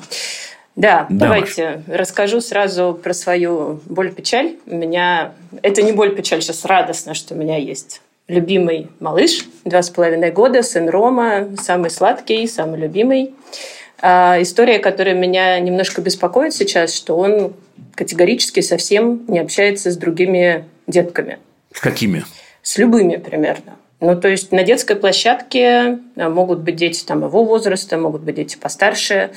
Да, Да, давайте расскажу сразу про свою боль-печаль. У меня... Это не боль-печаль, сейчас радостно, что у меня есть любимый малыш, два с половиной года, сын Рома, самый сладкий, самый любимый. А, история, которая меня немножко беспокоит сейчас, что он категорически совсем не общается с другими детками. С какими? С любыми примерно. Ну, то есть на детской площадке а, могут быть дети там его возраста, могут быть дети постарше,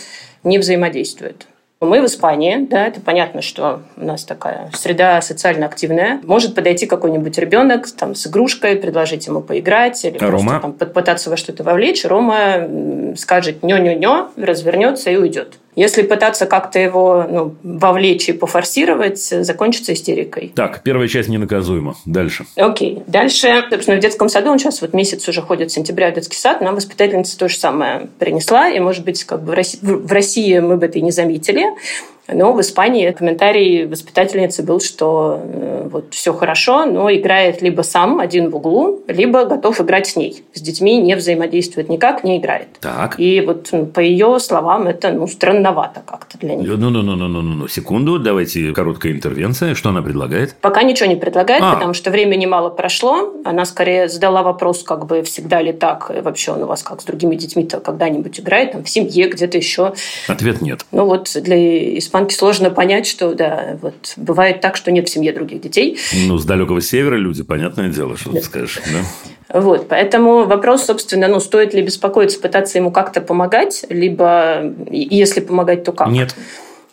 не взаимодействуют. Мы в Испании, да, это понятно, что у нас такая среда социально активная. Может подойти какой-нибудь ребенок там, с игрушкой, предложить ему поиграть или А просто Рома? там, попытаться во что-то вовлечь. Рома скажет «нё-нё-нё», развернется и уйдет. Если пытаться как-то его ну, вовлечь и пофорсировать, закончится истерикой. Так, первая часть ненаказуема. Дальше. Окей. Дальше, собственно, в детском саду, он сейчас вот месяц уже ходит с сентября в детский сад, нам воспитательница то же самое принесла, и, может быть, как бы в России, в России мы бы это и не заметили, Но в Испании комментарий воспитательницы был, что э, вот все хорошо, но играет либо сам один в углу, либо готов играть с ней. С детьми не взаимодействует никак, не играет. Так. И вот ну, по ее словам это ну, странновато как-то для них. Ну-ну-ну-ну-ну-ну. Секунду, давайте короткая интервенция. Что она предлагает? Пока ничего не предлагает, А. потому что времени мало прошло. Она скорее задала вопрос, как бы всегда ли так, и вообще он у вас как с другими детьми-то когда-нибудь играет, там, в семье, где-то еще. Ответ нет. Ну вот для испанки сложно понять, что да, вот бывает так, что нет в семье других детей. Ну, с далекого севера люди, понятное дело, что ты скажешь. Да? Вот, поэтому вопрос, собственно, ну, стоит ли беспокоиться, пытаться ему как-то помогать, либо, если помогать, то как? Нет.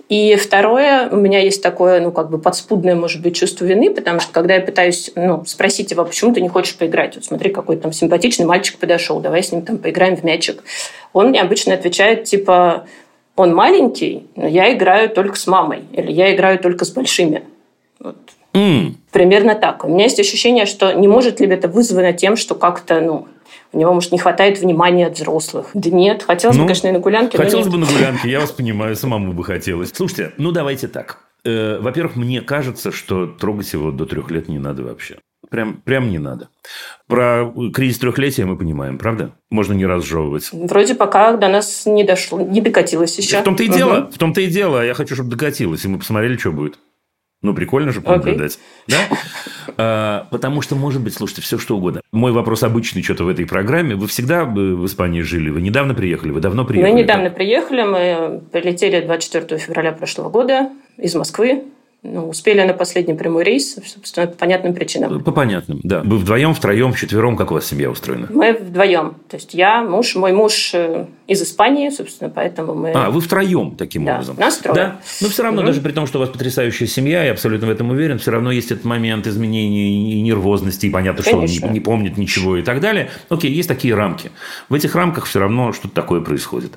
И второе, у меня есть такое, ну, как бы подспудное, может быть, чувство вины, потому что когда я пытаюсь, ну, спросить его, почему ты не хочешь поиграть? Вот смотри, какой там симпатичный мальчик подошел, давай с ним там поиграем в мячик. Он мне обычно отвечает, типа, он маленький, но я играю только с мамой, или я играю только с большими. Вот. М, Примерно так. У меня есть ощущение, что не может ли это вызвано тем, что как-то, ну, у него, может, не хватает внимания от взрослых. Да нет, хотелось бы, Ну, конечно, и на гулянке, Хотелось бы на гулянке, я вас понимаю, самому бы хотелось. Слушайте, ну давайте так. Э, Во-первых, мне кажется, что трогать его до трех лет не надо вообще. Прям, прям не надо. Про кризис трехлетия мы понимаем, правда? Можно не разжевывать. Вроде пока до нас не дошло, не докатилось еще. В том-то и Мгм. дело, в том-то и дело. Я хочу, чтобы докатилось, и мы посмотрели, что будет. Ну, прикольно же понаблюдать. Да? А, потому что, может быть, слушайте, все что угодно. Мой вопрос обычный что-то в этой программе. Вы всегда бы в Испании жили? Вы недавно приехали? Вы давно приехали? Мы недавно приехали, мы прилетели 24 февраля прошлого года из Москвы. Ну, успели на последний прямой рейс, собственно, по понятным причинам. По понятным, да. Вы вдвоем, втроем, вчетвером, как у вас семья устроена? Мы вдвоем. То есть я, муж, мой муж э, из Испании, собственно, поэтому мы... А, вы втроем таким Да, образом. нас трое. Да. Но все равно, Мгм. даже при том, что у вас потрясающая семья, я абсолютно в этом уверен, все равно есть этот момент изменений и нервозности, и понятно, что он Конечно. не, не помнит ничего и так далее. Окей, есть такие рамки. В этих рамках все равно что-то такое происходит.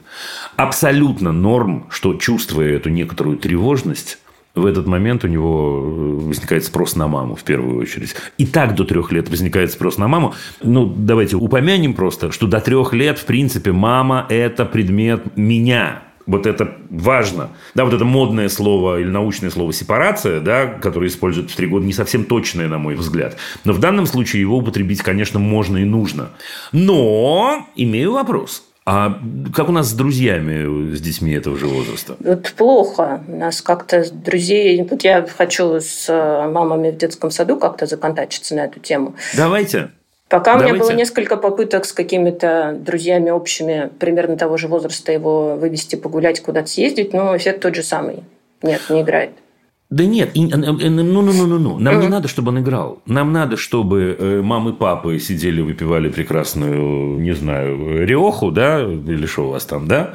Абсолютно норм, что чувствуя эту некоторую тревожность, в этот момент у него э, возникает спрос на маму в первую очередь. И так до трех лет возникает спрос на маму. Ну, давайте упомянем просто, что до трех лет, в принципе, мама – это предмет меня. Вот это важно. Да, вот это модное слово или научное слово «сепарация», да, которое используют в три года, не совсем точное, на мой взгляд. Но в данном случае его употребить, конечно, можно и нужно. Но имею вопрос. А как у нас с друзьями, с детьми этого же возраста? Вот плохо. У нас как-то с друзей... Вот я хочу с э, мамами в детском саду как-то законтачиться на эту тему. Давайте. Пока у меня Давайте. было несколько попыток с какими-то друзьями общими, примерно того же возраста, его вывести погулять, куда-то съездить, но эффект тот же самый. Нет, не играет. Да нет, и- э, э, ну. Нам не надо, чтобы он играл. Нам надо, чтобы э, мамы и папы сидели, выпивали прекрасную, не знаю, риоху, да, или что у вас там, да.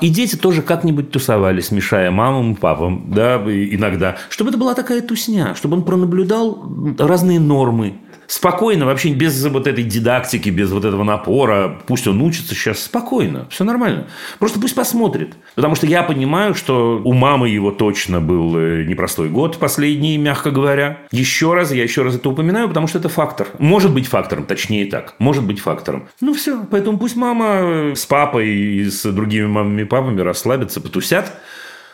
И дети тоже как-нибудь тусовались, мешая мамам и папам, да, иногда. Чтобы это была такая тусня, чтобы он пронаблюдал разные нормы. Спокойно, вообще без вот этой дидактики, без вот этого напора. Пусть он учится сейчас спокойно, все нормально. Просто пусть посмотрит. Потому что я понимаю, что у мамы его точно был э, непростой год последний, мягко говоря. Еще раз, я еще раз это упоминаю, потому что это фактор. Может быть фактором, точнее так. Может быть фактором. Ну все, поэтому пусть мама э, с папой и с другими мамами и папами расслабятся, потусят.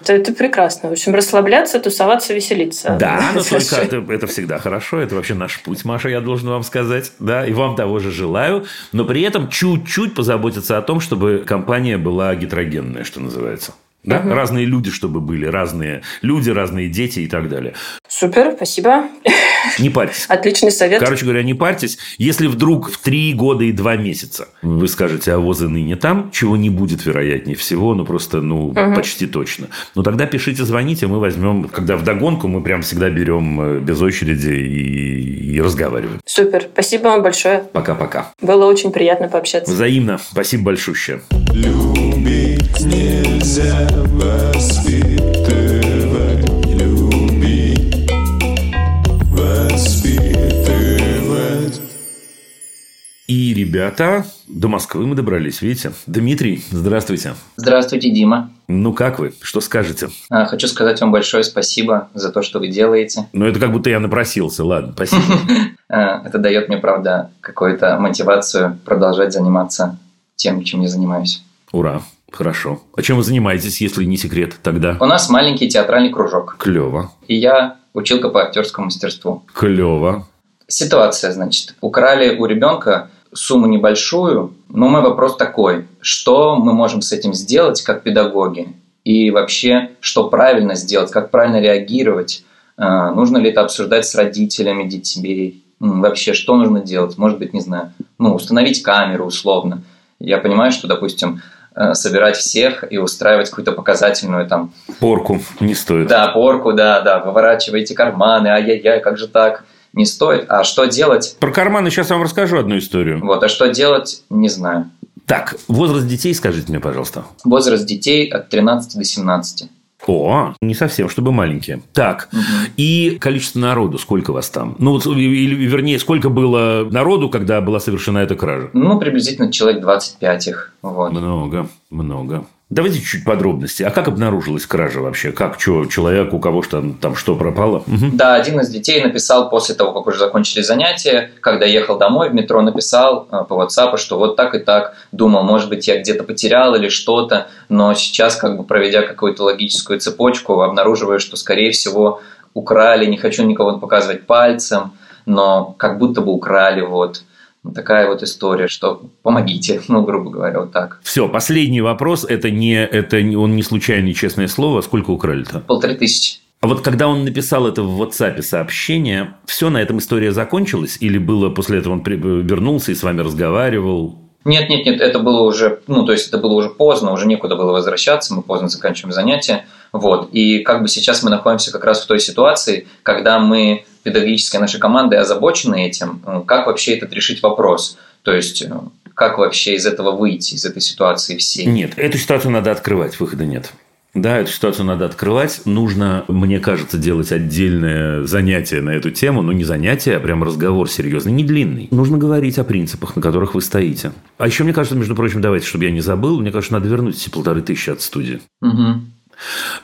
Это, это прекрасно. В общем, расслабляться, тусоваться, веселиться. Да, но только это, это всегда хорошо. Это вообще наш путь, Маша, я должен вам сказать. Да, и вам того же желаю. Но при этом чуть-чуть позаботиться о том, чтобы компания была гетерогенная, что называется. Да? Разные люди, чтобы были, разные люди, разные дети и так далее. Супер, спасибо. Не парьтесь. Отличный совет. Короче говоря, не парьтесь. Если вдруг в три года и два месяца вы скажете, а возы ныне там, чего не будет, вероятнее всего, ну просто, ну, почти точно. Ну, тогда пишите, звоните, мы возьмем, когда в догонку, мы прям всегда берем э, без очереди и, и разговариваем. Супер. Спасибо вам большое. Пока-пока. Было очень приятно пообщаться. Взаимно. Спасибо большое. Любить нельзя воспитывать, любить, воспитывать. И, ребята, до Москвы мы добрались, видите? Дмитрий, здравствуйте. Здравствуйте, Дима. Ну, как вы? Что скажете? А, Хочу сказать вам большое спасибо за то, что вы делаете. Ну, это как будто я напросился. Ладно, спасибо. А, Это дает мне, правда, какую-то мотивацию продолжать заниматься тем, чем я занимаюсь. Ура. Хорошо. А чем вы занимаетесь, если не секрет, тогда? У нас маленький театральный кружок. Клево. И я училка по актерскому мастерству. Клево. Ситуация, значит, украли у ребенка сумму небольшую, но мой вопрос такой, что мы можем с этим сделать как педагоги? И вообще, что правильно сделать, как правильно реагировать? А, Нужно ли это обсуждать с родителями детей? Вообще, что нужно делать? Может быть, не знаю, ну, установить камеру условно. Я понимаю, что, допустим, собирать всех и устраивать какую-то показательную там Порку не стоит. да, порку, да, да, выворачиваете карманы, ай-яй-яй, как же так? Не стоит. А что делать? Про карманы сейчас вам расскажу одну историю. Вот, а что делать, не знаю. Так, возраст детей скажите мне, пожалуйста. Возраст детей от 13 до 17. О, не совсем, чтобы маленькие. Так, и количество народу, сколько вас там? Ну, или, вернее, сколько было народу, когда была совершена эта кража? Ну, приблизительно человек 25 их. Вот. Много, много. Давайте чуть подробности. А как обнаружилась кража вообще? Как, что, человек, у кого что там, что пропало? Мгм. Да, один из детей написал после того, как уже закончили занятия, когда ехал домой в метро, написал э, по WhatsApp, что вот так и так, думал, может быть, я где-то потерял или что-то, но сейчас, как бы проведя какую-то логическую цепочку, обнаруживаю, что, скорее всего, украли, не хочу никого показывать пальцем, но как будто бы украли, вот. Такая вот история, что помогите, ну, грубо говоря, вот так. Все, последний вопрос. Это не, это не- он не случайное честное слово. Сколько украли-то? Полторы тысячи. А вот когда он написал это в WhatsApp сообщение, все, на этом история закончилась? Или было после этого он вернулся и с вами разговаривал? Нет, нет, нет, это было уже, ну, то есть это было уже поздно, уже некуда было возвращаться, мы поздно заканчиваем занятия, вот, и как бы сейчас мы находимся как раз в той ситуации, когда мы, педагогическая наша команда, озабочены этим, э, как вообще этот решить вопрос, то есть э, как вообще из этого выйти, из этой ситуации всей. Нет, эту ситуацию надо открывать, выхода нет. Да, эту ситуацию надо открывать. Нужно, мне кажется, делать отдельное занятие на эту тему. Ну, не занятие, а прям разговор серьезный, не длинный. Нужно говорить о принципах, на которых вы стоите. А еще, мне кажется, между прочим, давайте, чтобы я не забыл, мне кажется, надо вернуть эти полторы тысячи от студии. Мгм.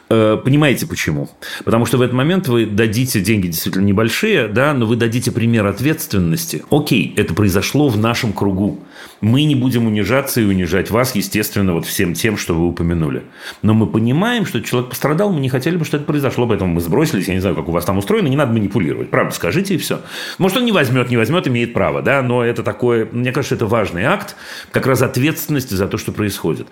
Э, Понимаете почему? Потому что в этот момент вы дадите деньги действительно небольшие, да, но вы дадите пример ответственности. Окей, это произошло в нашем кругу. Мы не будем унижаться и унижать вас, естественно, вот всем тем, что вы упомянули. Но мы понимаем, что человек пострадал, мы не хотели бы, чтобы это произошло, поэтому мы сбросились. Я не знаю, как у вас там устроено, не надо манипулировать. Правда, скажите и все. Может, он не возьмет, не возьмет, имеет право, да, но это такое, мне кажется, это важный акт, как раз ответственности за то, что происходит.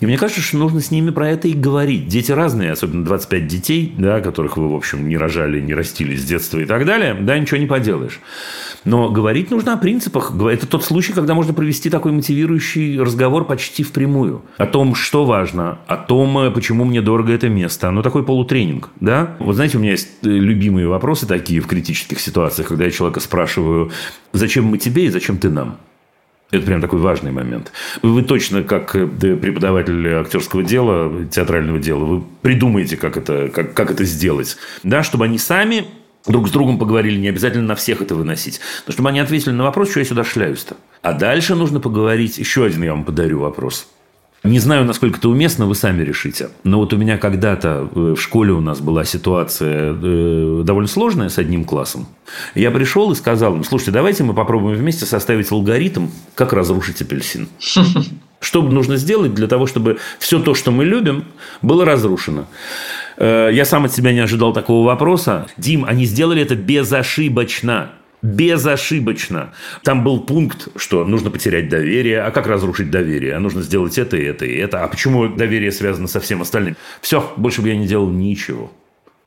И мне кажется, что нужно с ними про это и говорить. Дети разные, особенно 25 детей, да, которых вы, в общем, не рожали, не растили с детства и так далее, да, ничего не поделаешь. Но говорить нужно о принципах. Это тот случай, когда можно провести такой мотивирующий разговор почти впрямую. О том, что важно, о том, э, почему мне дорого это место. Ну, такой полутренинг, да? Вот знаете, у меня есть э, любимые вопросы такие в критических ситуациях, когда я человека спрашиваю, зачем мы тебе и зачем ты нам? Это прям такой важный момент. Вы точно, как э, преподаватель актерского дела, театрального дела, вы придумаете, как это, как, как это сделать. Да, чтобы они сами друг с другом поговорили, не обязательно на всех это выносить. Но чтобы они ответили на вопрос, что я сюда шляюсь-то. А дальше нужно поговорить. Еще один я вам подарю вопрос. Не знаю, насколько это уместно, вы сами решите. Но вот у меня когда-то э, в школе у нас была ситуация э, довольно сложная с одним классом. Я пришел и сказал им, слушайте, давайте мы попробуем вместе составить алгоритм, как разрушить апельсин. Что нужно сделать для того, чтобы все то, что мы любим, было разрушено? Э, Я сам от себя не ожидал такого вопроса. Дим, они сделали это безошибочно. Безошибочно. Там был пункт, что нужно потерять доверие. А как разрушить доверие? А нужно сделать это и это и это. А почему доверие связано со всем остальным? Все, больше бы я не делал ничего.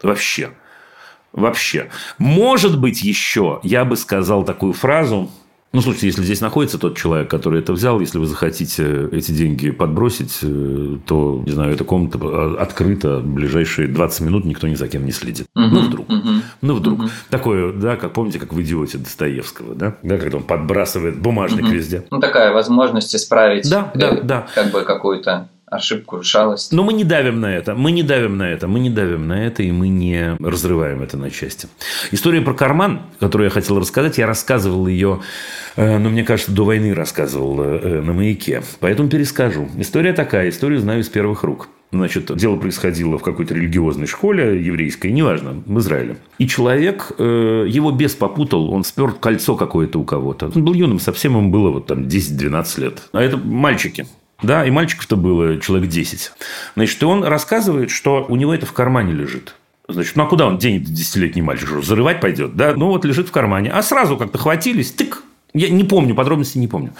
Вообще. Вообще. Может быть, еще я бы сказал такую фразу. Ну, слушайте, если здесь находится тот человек, который это взял, если вы захотите эти деньги подбросить, э, то, не знаю, эта комната э, открыта ближайшие 20 минут, никто ни за кем не следит. Ну, вдруг. Ну, вдруг. Такое, да, как помните, как в «Идиоте» Достоевского, да? Да, когда он подбрасывает бумажник везде. Ну, такая возможность исправить Да, э, да, да. как бы какую-то ошибку, шалость. Но мы не давим на это, мы не давим на это, мы не давим на это, и мы не разрываем это на части. История про карман, которую я хотел рассказать, я рассказывал ее, э, ну, мне кажется, до войны рассказывал э, на «Маяке». Поэтому перескажу. История такая, историю знаю из первых рук. Значит, дело происходило в какой-то религиозной школе еврейской, неважно, в Израиле. И человек, э, его бес попутал, он спер кольцо какое-то у кого-то. Он был юным, совсем ему было вот там 10-12 лет. А это мальчики. Да, и мальчиков-то было человек 10. Значит, и он рассказывает, что у него это в кармане лежит. Значит, ну а куда он денет десятилетний мальчик? Что, зарывать пойдет, да? Ну вот лежит в кармане. А сразу как-то хватились, тык, я не помню, подробности не помню.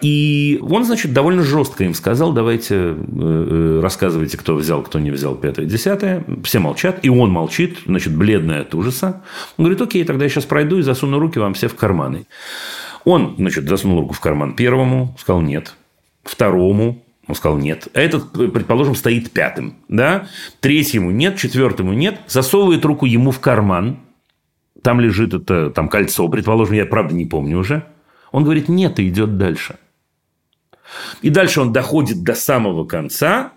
И он, значит, довольно жестко им сказал, давайте э, э, рассказывайте, кто взял, кто не взял пятое, десятое. Все молчат, и он молчит, значит, бледный от ужаса. Он говорит, окей, тогда я сейчас пройду и засуну руки вам все в карманы. Он, значит, засунул руку в карман первому, сказал нет. Второму, он сказал нет. Этот, предположим, стоит пятым. Да? Третьему нет, четвертому нет. Засовывает руку ему в карман. Там лежит это там кольцо, предположим, я правда не помню уже. Он говорит нет и идет дальше. И дальше он доходит до самого конца,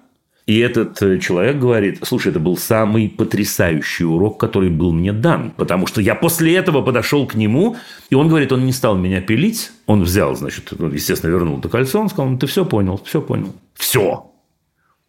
и этот э, человек говорит, слушай, это был самый потрясающий урок, который был мне дан. Потому что я после этого подошел к нему, и он говорит, он не стал меня пилить. Он взял, значит, естественно, вернул это кольцо. Он сказал, ну, ты все понял, все понял. Все.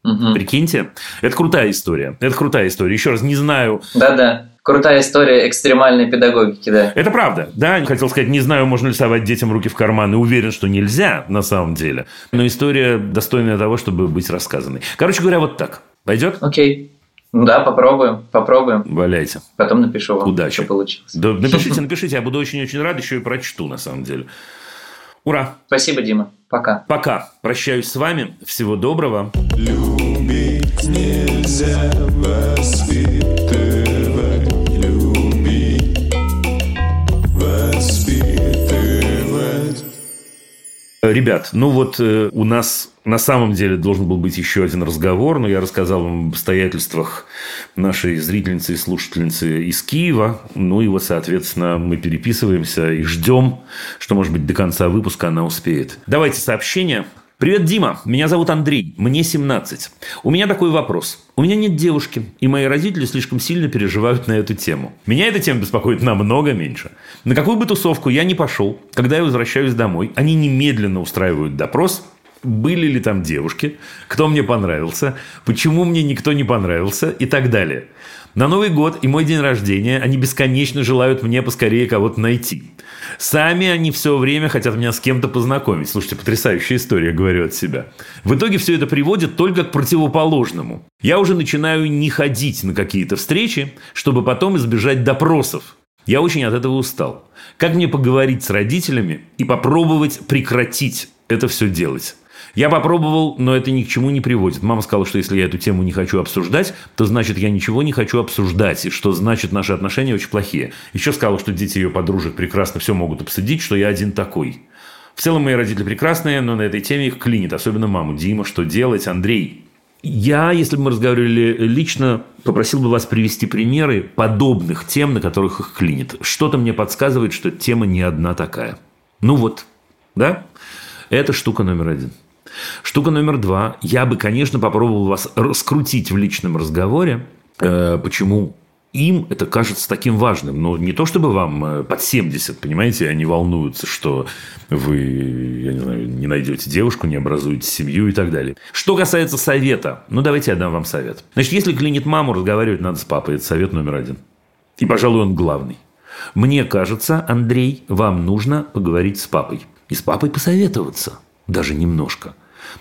Угу. Прикиньте, это крутая история. Это крутая история. Еще раз, не знаю. Да-да. Крутая история экстремальной педагогики, да. Это правда. Да, хотел сказать, не знаю, можно ли совать детям руки в карман, и уверен, что нельзя на самом деле. Но история достойная того, чтобы быть рассказанной. Короче говоря, вот так. Пойдет? Окей. Ну да, попробуем, попробуем. Валяйте. Потом напишу вам, Удачи. что получилось. Да, напишите, напишите, я буду очень-очень рад, еще и прочту, на самом деле. Ура! Спасибо, Дима. Пока. Пока. Прощаюсь с вами. Всего доброго. Любить нельзя Ребят, ну вот э, у нас на самом деле должен был быть еще один разговор, но я рассказал вам об обстоятельствах нашей зрительницы и слушательницы из Киева. Ну и вот, соответственно, мы переписываемся и ждем, что, может быть, до конца выпуска она успеет. Давайте сообщение. Привет, Дима. Меня зовут Андрей. Мне 17. У меня такой вопрос. У меня нет девушки, и мои родители слишком сильно переживают на эту тему. Меня эта тема беспокоит намного меньше. На какую бы тусовку я ни пошел, когда я возвращаюсь домой, они немедленно устраивают допрос, были ли там девушки, кто мне понравился, почему мне никто не понравился и так далее. На Новый год и мой день рождения они бесконечно желают мне поскорее кого-то найти. Сами они все время хотят меня с кем-то познакомить. Слушайте, потрясающая история, говорю от себя. В итоге все это приводит только к противоположному. Я уже начинаю не ходить на какие-то встречи, чтобы потом избежать допросов. Я очень от этого устал. Как мне поговорить с родителями и попробовать прекратить это все делать? Я попробовал, но это ни к чему не приводит. Мама сказала, что если я эту тему не хочу обсуждать, то значит я ничего не хочу обсуждать, и что значит наши отношения очень плохие. Еще сказала, что дети ее подружек прекрасно все могут обсудить, что я один такой. В целом мои родители прекрасные, но на этой теме их клинит, особенно маму. Дима, что делать? Андрей. Я, если бы мы разговаривали лично, попросил бы вас привести примеры подобных тем, на которых их клинит. Что-то мне подсказывает, что тема не одна такая. Ну вот, да? Это штука номер один. Штука номер два. Я бы, конечно, попробовал вас раскрутить в личном разговоре. Э, почему им это кажется таким важным. Но не то, чтобы вам э, под 70, понимаете, они волнуются, что вы, я не знаю, не найдете девушку, не образуете семью и так далее. Что касается совета, ну, давайте я дам вам совет. Значит, если клинит маму, разговаривать надо с папой. Это совет номер один. И, пожалуй, он главный. Мне кажется, Андрей, вам нужно поговорить с папой. И с папой посоветоваться. Даже немножко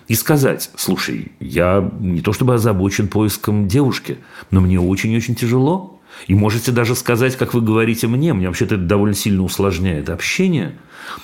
и сказать, слушай, я не то чтобы озабочен поиском девушки, но мне очень-очень тяжело. И можете даже сказать, как вы говорите мне, мне вообще-то это довольно сильно усложняет общение,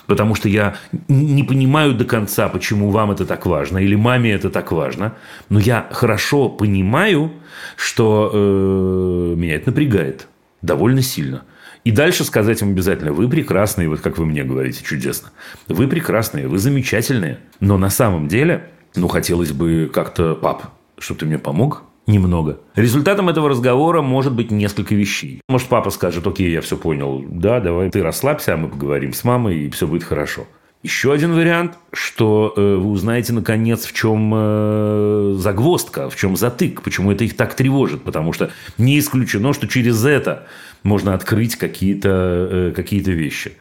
потому что я не понимаю до конца, почему вам это так важно, или маме это так важно, но я хорошо понимаю, что э, меня это напрягает довольно сильно. И дальше сказать им обязательно, вы прекрасные, вот как вы мне говорите, чудесно. Вы прекрасные, вы замечательные. Но на самом деле, ну, хотелось бы как-то, пап, чтобы ты мне помог, немного. Результатом этого разговора может быть несколько вещей. Может, папа скажет, окей, я все понял, да, давай ты расслабься, а мы поговорим с мамой, и все будет хорошо. Еще один вариант, что э, вы узнаете наконец, в чем э, загвоздка, в чем затык, почему это их так тревожит, потому что не исключено, что через это можно открыть какие-то э, какие вещи.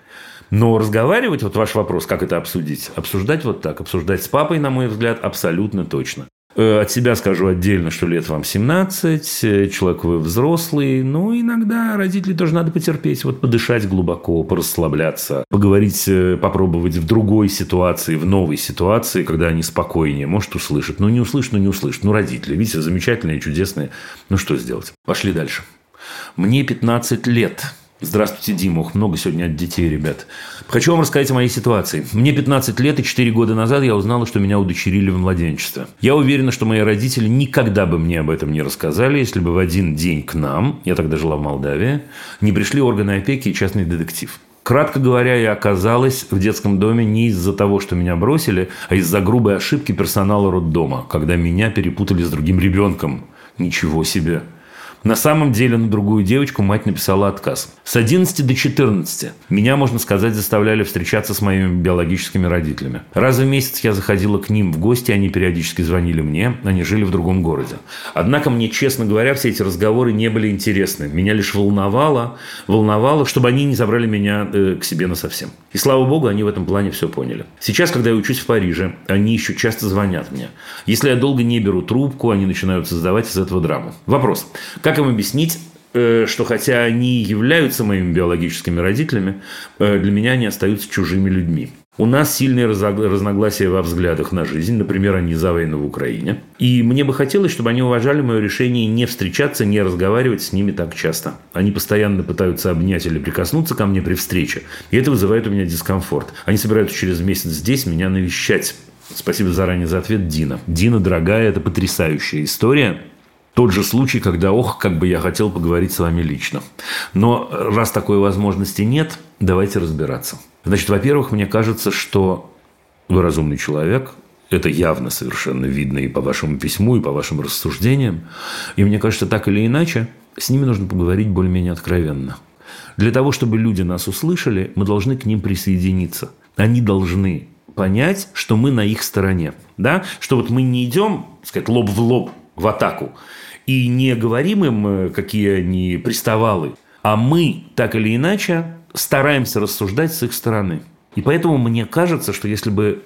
Но разговаривать, вот ваш вопрос, как это обсудить, обсуждать вот так, обсуждать с папой, на мой взгляд, абсолютно точно. Э, От себя скажу отдельно, что лет вам 17, э, человек вы взрослый, но иногда родителей тоже надо потерпеть, вот подышать глубоко, порасслабляться, поговорить, попробовать в другой ситуации, в новой ситуации, когда они спокойнее, может, услышат. Ну, не услышат, ну, не услышат. Ну, родители, видите, замечательные, чудесные. Ну, что сделать? Пошли дальше. Мне 15 лет. Здравствуйте, Дима. Ох, много сегодня от детей, ребят. Хочу вам рассказать о моей ситуации. Мне 15 лет, и 4 года назад я узнала, что меня удочерили в младенчество. Я уверена, что мои родители никогда бы мне об этом не рассказали, если бы в один день к нам, я тогда жила в Молдавии, не пришли органы опеки и частный детектив. Кратко говоря, я оказалась в детском доме не из-за того, что меня бросили, а из-за грубой ошибки персонала роддома, когда меня перепутали с другим ребенком. Ничего себе. На самом деле на другую девочку мать написала отказ. С 11 до 14 меня, можно сказать, заставляли встречаться с моими биологическими родителями. Раз в месяц я заходила к ним в гости, они периодически звонили мне, они жили в другом городе. Однако мне, честно говоря, все эти разговоры не были интересны. Меня лишь волновало, волновало, чтобы они не забрали меня э, к себе насовсем. И слава богу, они в этом плане все поняли. Сейчас, когда я учусь в Париже, они еще часто звонят мне. Если я долго не беру трубку, они начинают создавать из этого драму. Вопрос. Как им объяснить, э, что хотя они являются моими биологическими родителями, э, для меня они остаются чужими людьми. У нас сильные разногласия во взглядах на жизнь. Например, они за войну в Украине. И мне бы хотелось, чтобы они уважали мое решение не встречаться, не разговаривать с ними так часто. Они постоянно пытаются обнять или прикоснуться ко мне при встрече. И это вызывает у меня дискомфорт. Они собираются через месяц здесь меня навещать. Спасибо заранее за ответ, Дина. Дина, дорогая, это потрясающая история. Тот же случай, когда, ох, как бы я хотел поговорить с вами лично. Но раз такой возможности нет, давайте разбираться. Значит, во-первых, мне кажется, что вы разумный человек. Это явно совершенно видно и по вашему письму, и по вашим рассуждениям. И мне кажется, так или иначе, с ними нужно поговорить более-менее откровенно. Для того, чтобы люди нас услышали, мы должны к ним присоединиться. Они должны понять, что мы на их стороне. Да? Что вот мы не идем, сказать, лоб в лоб в атаку и не говорим им, э, какие они приставалы, а мы так или иначе стараемся рассуждать с их стороны. И поэтому мне кажется, что если бы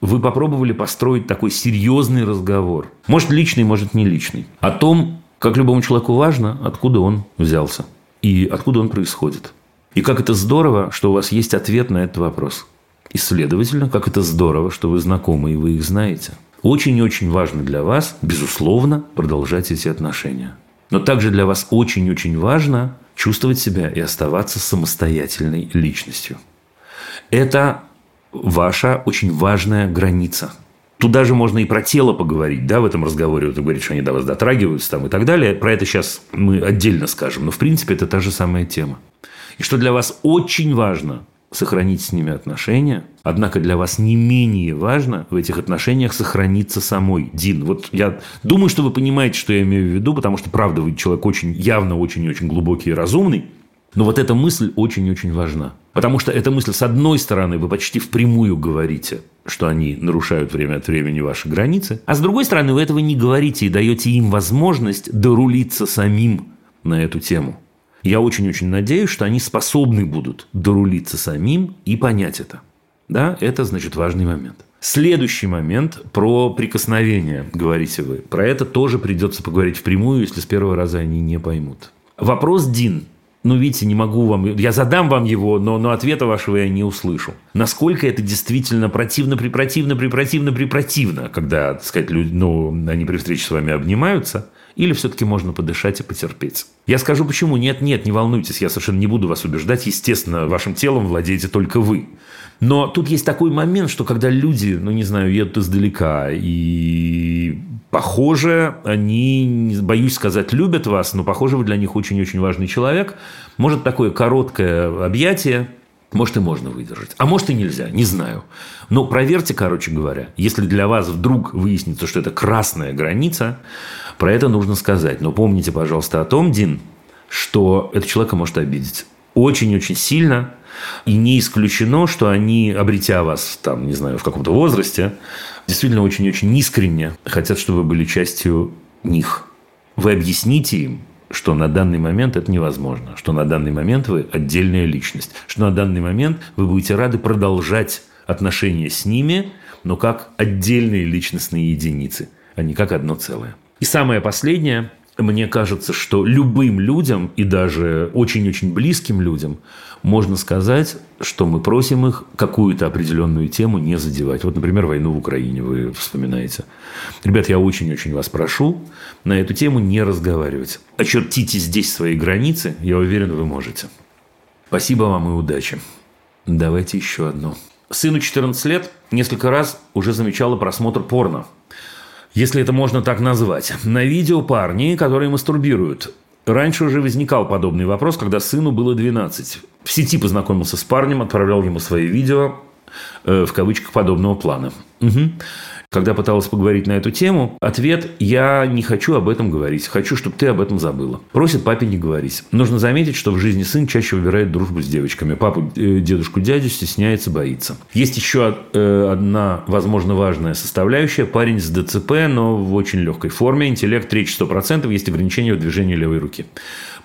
вы попробовали построить такой серьезный разговор, может личный, может не личный, о том, как любому человеку важно, откуда он взялся и откуда он происходит. И как это здорово, что у вас есть ответ на этот вопрос. И, следовательно, как это здорово, что вы знакомы и вы их знаете. Очень и очень важно для вас, безусловно, продолжать эти отношения. Но также для вас очень-очень важно чувствовать себя и оставаться самостоятельной личностью. Это ваша очень важная граница. Туда же можно и про тело поговорить, да, в этом разговоре. Вот вы говорите, что они до вас дотрагиваются там и так далее. Про это сейчас мы отдельно скажем. Но, в принципе, это та же самая тема. И что для вас очень важно сохранить с ними отношения, однако для вас не менее важно в этих отношениях сохраниться самой. Дин, вот я думаю, что вы понимаете, что я имею в виду, потому что, правда, вы человек очень, явно очень-очень глубокий и разумный, но вот эта мысль очень-очень важна. Потому что эта мысль, с одной стороны, вы почти впрямую говорите, что они нарушают время от времени ваши границы, а с другой стороны, вы этого не говорите и даете им возможность дорулиться самим на эту тему. Я очень-очень надеюсь, что они способны будут дорулиться самим и понять это. Да, это, значит, важный момент. Следующий момент про прикосновение, говорите вы. Про это тоже придется поговорить впрямую, если с первого раза они не поймут. Вопрос, Дин, ну, видите, не могу вам... Я задам вам его, но, но ответа вашего я не услышу. Насколько это действительно противно, припротивно, припротивно, припротивно, когда, так сказать, люди, ну, они при встрече с вами обнимаются, или все-таки можно подышать и потерпеть? Я скажу почему. Нет, нет, не волнуйтесь, я совершенно не буду вас убеждать. Естественно, вашим телом владеете только вы. Но тут есть такой момент, что когда люди, ну, не знаю, едут издалека, и похоже, они, боюсь сказать, любят вас, но, похоже, вы для них очень-очень важный человек, может такое короткое объятие, может, и можно выдержать. А может, и нельзя, не знаю. Но проверьте, короче говоря. Если для вас вдруг выяснится, что это красная граница, про это нужно сказать. Но помните, пожалуйста, о том, Дин, что это человека может обидеть. Очень-очень сильно. И не исключено, что они, обретя вас, там, не знаю, в каком-то возрасте, действительно очень-очень искренне хотят, чтобы вы были частью них. Вы объясните им, что на данный момент это невозможно, что на данный момент вы отдельная личность, что на данный момент вы будете рады продолжать отношения с ними, но как отдельные личностные единицы. Они как одно целое. И самое последнее – мне кажется, что любым людям и даже очень-очень близким людям можно сказать, что мы просим их какую-то определенную тему не задевать. Вот, например, войну в Украине вы вспоминаете. Ребят, я очень-очень вас прошу на эту тему не разговаривать. Очертите здесь свои границы, я уверен, вы можете. Спасибо вам и удачи. Давайте еще одну. Сыну 14 лет несколько раз уже замечала просмотр порно – если это можно так назвать. На видео парни, которые мастурбируют. Раньше уже возникал подобный вопрос, когда сыну было 12. В сети познакомился с парнем, отправлял ему свои видео, э, в кавычках, подобного плана. Угу. Когда пыталась поговорить на эту тему, ответ «я не хочу об этом говорить, хочу, чтобы ты об этом забыла». Просит папе не говорить. Нужно заметить, что в жизни сын чаще выбирает дружбу с девочками. Папу, э, дедушку, дядю стесняется, боится. Есть еще э, одна, возможно, важная составляющая. Парень с ДЦП, но в очень легкой форме. Интеллект речь 100%, есть ограничения в движении левой руки.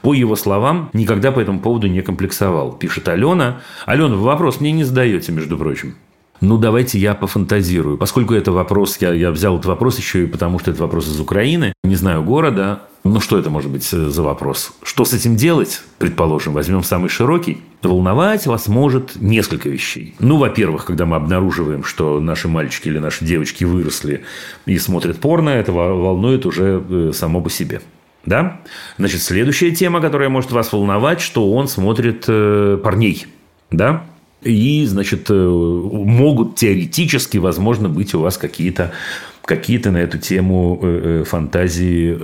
По его словам, никогда по этому поводу не комплексовал. Пишет Алена. Алена, вопрос мне не задаете, между прочим. Ну, давайте я пофантазирую. Поскольку это вопрос, я, я взял этот вопрос еще и потому, что это вопрос из Украины, не знаю города. Ну, что это может быть э, за вопрос? Что с этим делать? Предположим, возьмем самый широкий. Волновать вас может несколько вещей. Ну, во-первых, когда мы обнаруживаем, что наши мальчики или наши девочки выросли и смотрят порно, это волнует уже э, само по себе. Да? Значит, следующая тема, которая может вас волновать, что он смотрит э, парней. Да? И, значит, э, могут теоретически, возможно, быть у вас какие-то какие-то на эту тему э, э, фантазии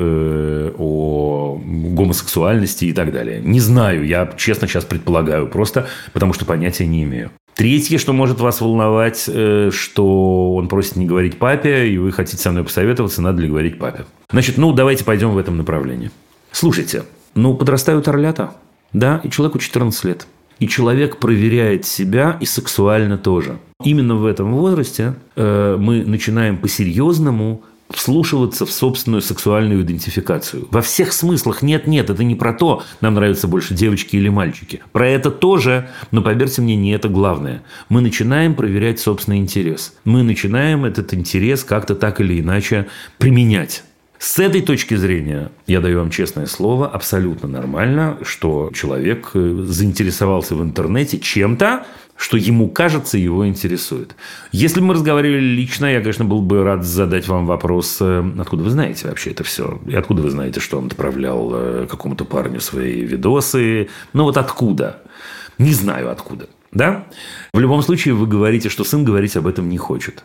о гомосексуальности и так далее. Не знаю, я честно сейчас предполагаю, просто потому что понятия не имею. Третье, что может вас волновать, что он просит не говорить папе, и вы хотите со мной посоветоваться, надо ли говорить папе. Значит, ну, давайте пойдем в этом направлении. Слушайте, ну, подрастают орлята, да, и человеку 14 лет – и человек проверяет себя и сексуально тоже. Именно в этом возрасте э, мы начинаем по-серьезному вслушиваться в собственную сексуальную идентификацию. Во всех смыслах нет-нет, это не про то, нам нравятся больше девочки или мальчики. Про это тоже, но поверьте мне, не это главное. Мы начинаем проверять собственный интерес. Мы начинаем этот интерес как-то так или иначе применять. С этой точки зрения, я даю вам честное слово, абсолютно нормально, что человек э, заинтересовался в интернете чем-то, что ему кажется, его интересует. Если бы мы разговаривали лично, я, конечно, был бы рад задать вам вопрос, э, откуда вы знаете вообще это все? И откуда вы знаете, что он отправлял э, какому-то парню свои видосы? Ну вот откуда? Не знаю откуда. Да? В любом случае, вы говорите, что сын говорить об этом не хочет.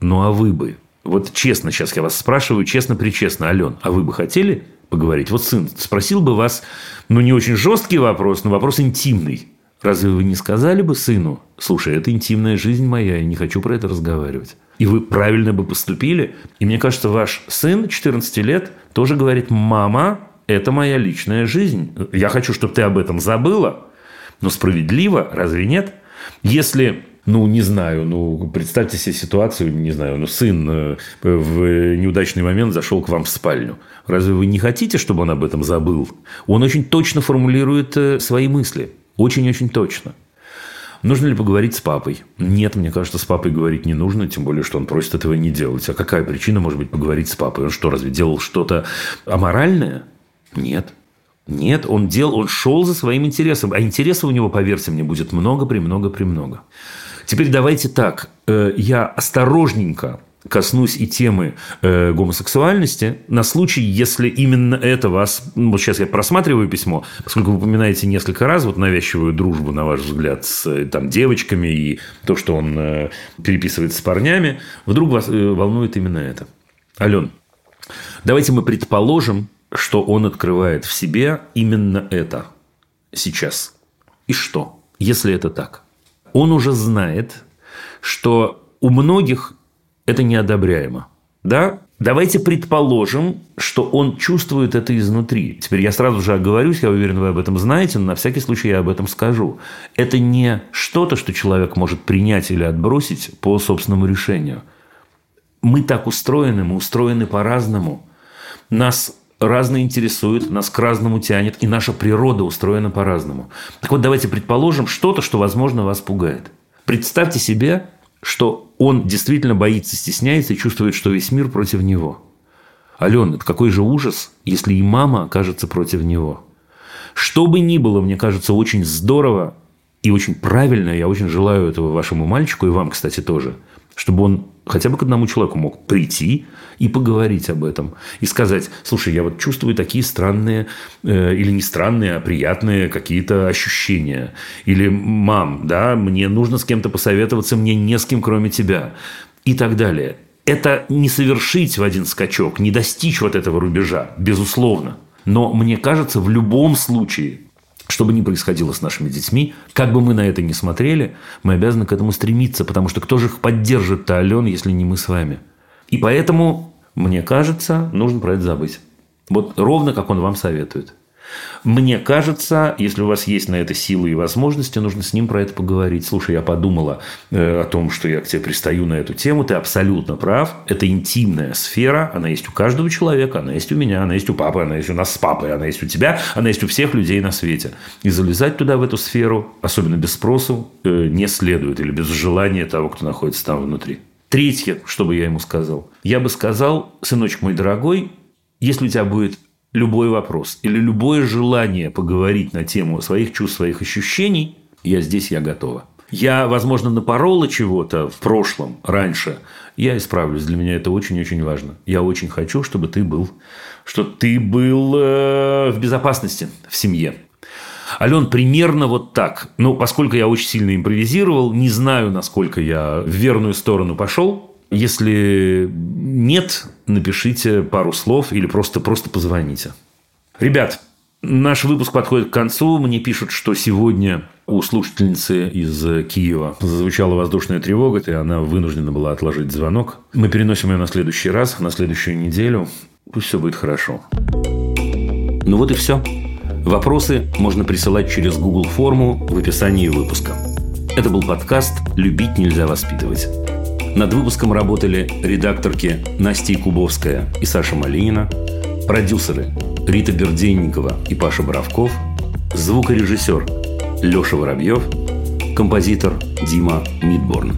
Ну а вы бы вот честно сейчас я вас спрашиваю, честно-причестно, Ален, а вы бы хотели поговорить? Вот сын спросил бы вас, ну, не очень жесткий вопрос, но вопрос интимный. Разве вы не сказали бы сыну, слушай, это интимная жизнь моя, я не хочу про это разговаривать? И вы правильно бы поступили. И мне кажется, ваш сын 14 лет тоже говорит, мама, это моя личная жизнь. Я хочу, чтобы ты об этом забыла. Но справедливо, разве нет? Если ну, не знаю, ну, представьте себе ситуацию, не знаю, ну, сын э, в неудачный момент зашел к вам в спальню. Разве вы не хотите, чтобы он об этом забыл? Он очень точно формулирует э, свои мысли. Очень-очень точно. Нужно ли поговорить с папой? Нет, мне кажется, с папой говорить не нужно, тем более, что он просит этого не делать. А какая причина может быть поговорить с папой? Он что, разве делал что-то аморальное? Нет. Нет, он делал, он шел за своим интересом. А интереса у него, поверьте мне, будет много, премного, премного. Теперь давайте так. Э, я осторожненько коснусь и темы э, гомосексуальности на случай, если именно это вас... Ну, вот сейчас я просматриваю письмо, поскольку вы упоминаете несколько раз вот навязчивую дружбу, на ваш взгляд, с э, там, девочками и то, что он э, переписывает с парнями, вдруг вас э, волнует именно это. Ален, давайте мы предположим, что он открывает в себе именно это сейчас. И что, если это так? Он уже знает, что у многих это неодобряемо. Да? Давайте предположим, что он чувствует это изнутри. Теперь я сразу же оговорюсь, я уверен, вы об этом знаете, но на всякий случай я об этом скажу. Это не что-то, что человек может принять или отбросить по собственному решению. Мы так устроены, мы устроены по-разному. Нас разно интересует, нас к разному тянет, и наша природа устроена по-разному. Так вот, давайте предположим что-то, что, возможно, вас пугает. Представьте себе, что он действительно боится, стесняется и чувствует, что весь мир против него. Ален, это какой же ужас, если и мама окажется против него. Что бы ни было, мне кажется, очень здорово и очень правильно, я очень желаю этого вашему мальчику и вам, кстати, тоже, чтобы он хотя бы к одному человеку мог прийти и поговорить об этом. И сказать, слушай, я вот чувствую такие странные, э, или не странные, а приятные какие-то ощущения. Или, мам, да, мне нужно с кем-то посоветоваться, мне не с кем, кроме тебя. И так далее. Это не совершить в один скачок, не достичь вот этого рубежа, безусловно. Но мне кажется, в любом случае, что бы ни происходило с нашими детьми, как бы мы на это ни смотрели, мы обязаны к этому стремиться, потому что кто же их поддержит-то, Ален, если не мы с вами? И поэтому, мне кажется, нужно про это забыть. Вот ровно как он вам советует. Мне кажется, если у вас есть на это силы и возможности, нужно с ним про это поговорить. Слушай, я подумала э, о том, что я к тебе пристаю на эту тему. Ты абсолютно прав. Это интимная сфера. Она есть у каждого человека. Она есть у меня. Она есть у папы. Она есть у нас с папой. Она есть у тебя. Она есть у всех людей на свете. И залезать туда, в эту сферу, особенно без спросу, э, не следует. Или без желания того, кто находится там внутри. Третье, что бы я ему сказал. Я бы сказал, сыночек мой дорогой, если у тебя будет любой вопрос или любое желание поговорить на тему своих чувств, своих ощущений, я здесь, я готова. Я, возможно, напорола чего-то в прошлом, раньше. Я исправлюсь. Для меня это очень-очень важно. Я очень хочу, чтобы ты был, что ты был э, в безопасности в семье. Ален, примерно вот так. Ну, поскольку я очень сильно импровизировал, не знаю, насколько я в верную сторону пошел. Если нет, напишите пару слов или просто, просто позвоните. Ребят, наш выпуск подходит к концу. Мне пишут, что сегодня у слушательницы из Киева зазвучала воздушная тревога, и она вынуждена была отложить звонок. Мы переносим ее на следующий раз, на следующую неделю. Пусть все будет хорошо. Ну вот и все. Вопросы можно присылать через Google форму в описании выпуска. Это был подкаст «Любить нельзя воспитывать». Над выпуском работали редакторки Настя Кубовская и Саша Малинина, продюсеры Рита Берденникова и Паша Боровков, звукорежиссер Леша Воробьев, композитор Дима Мидборн.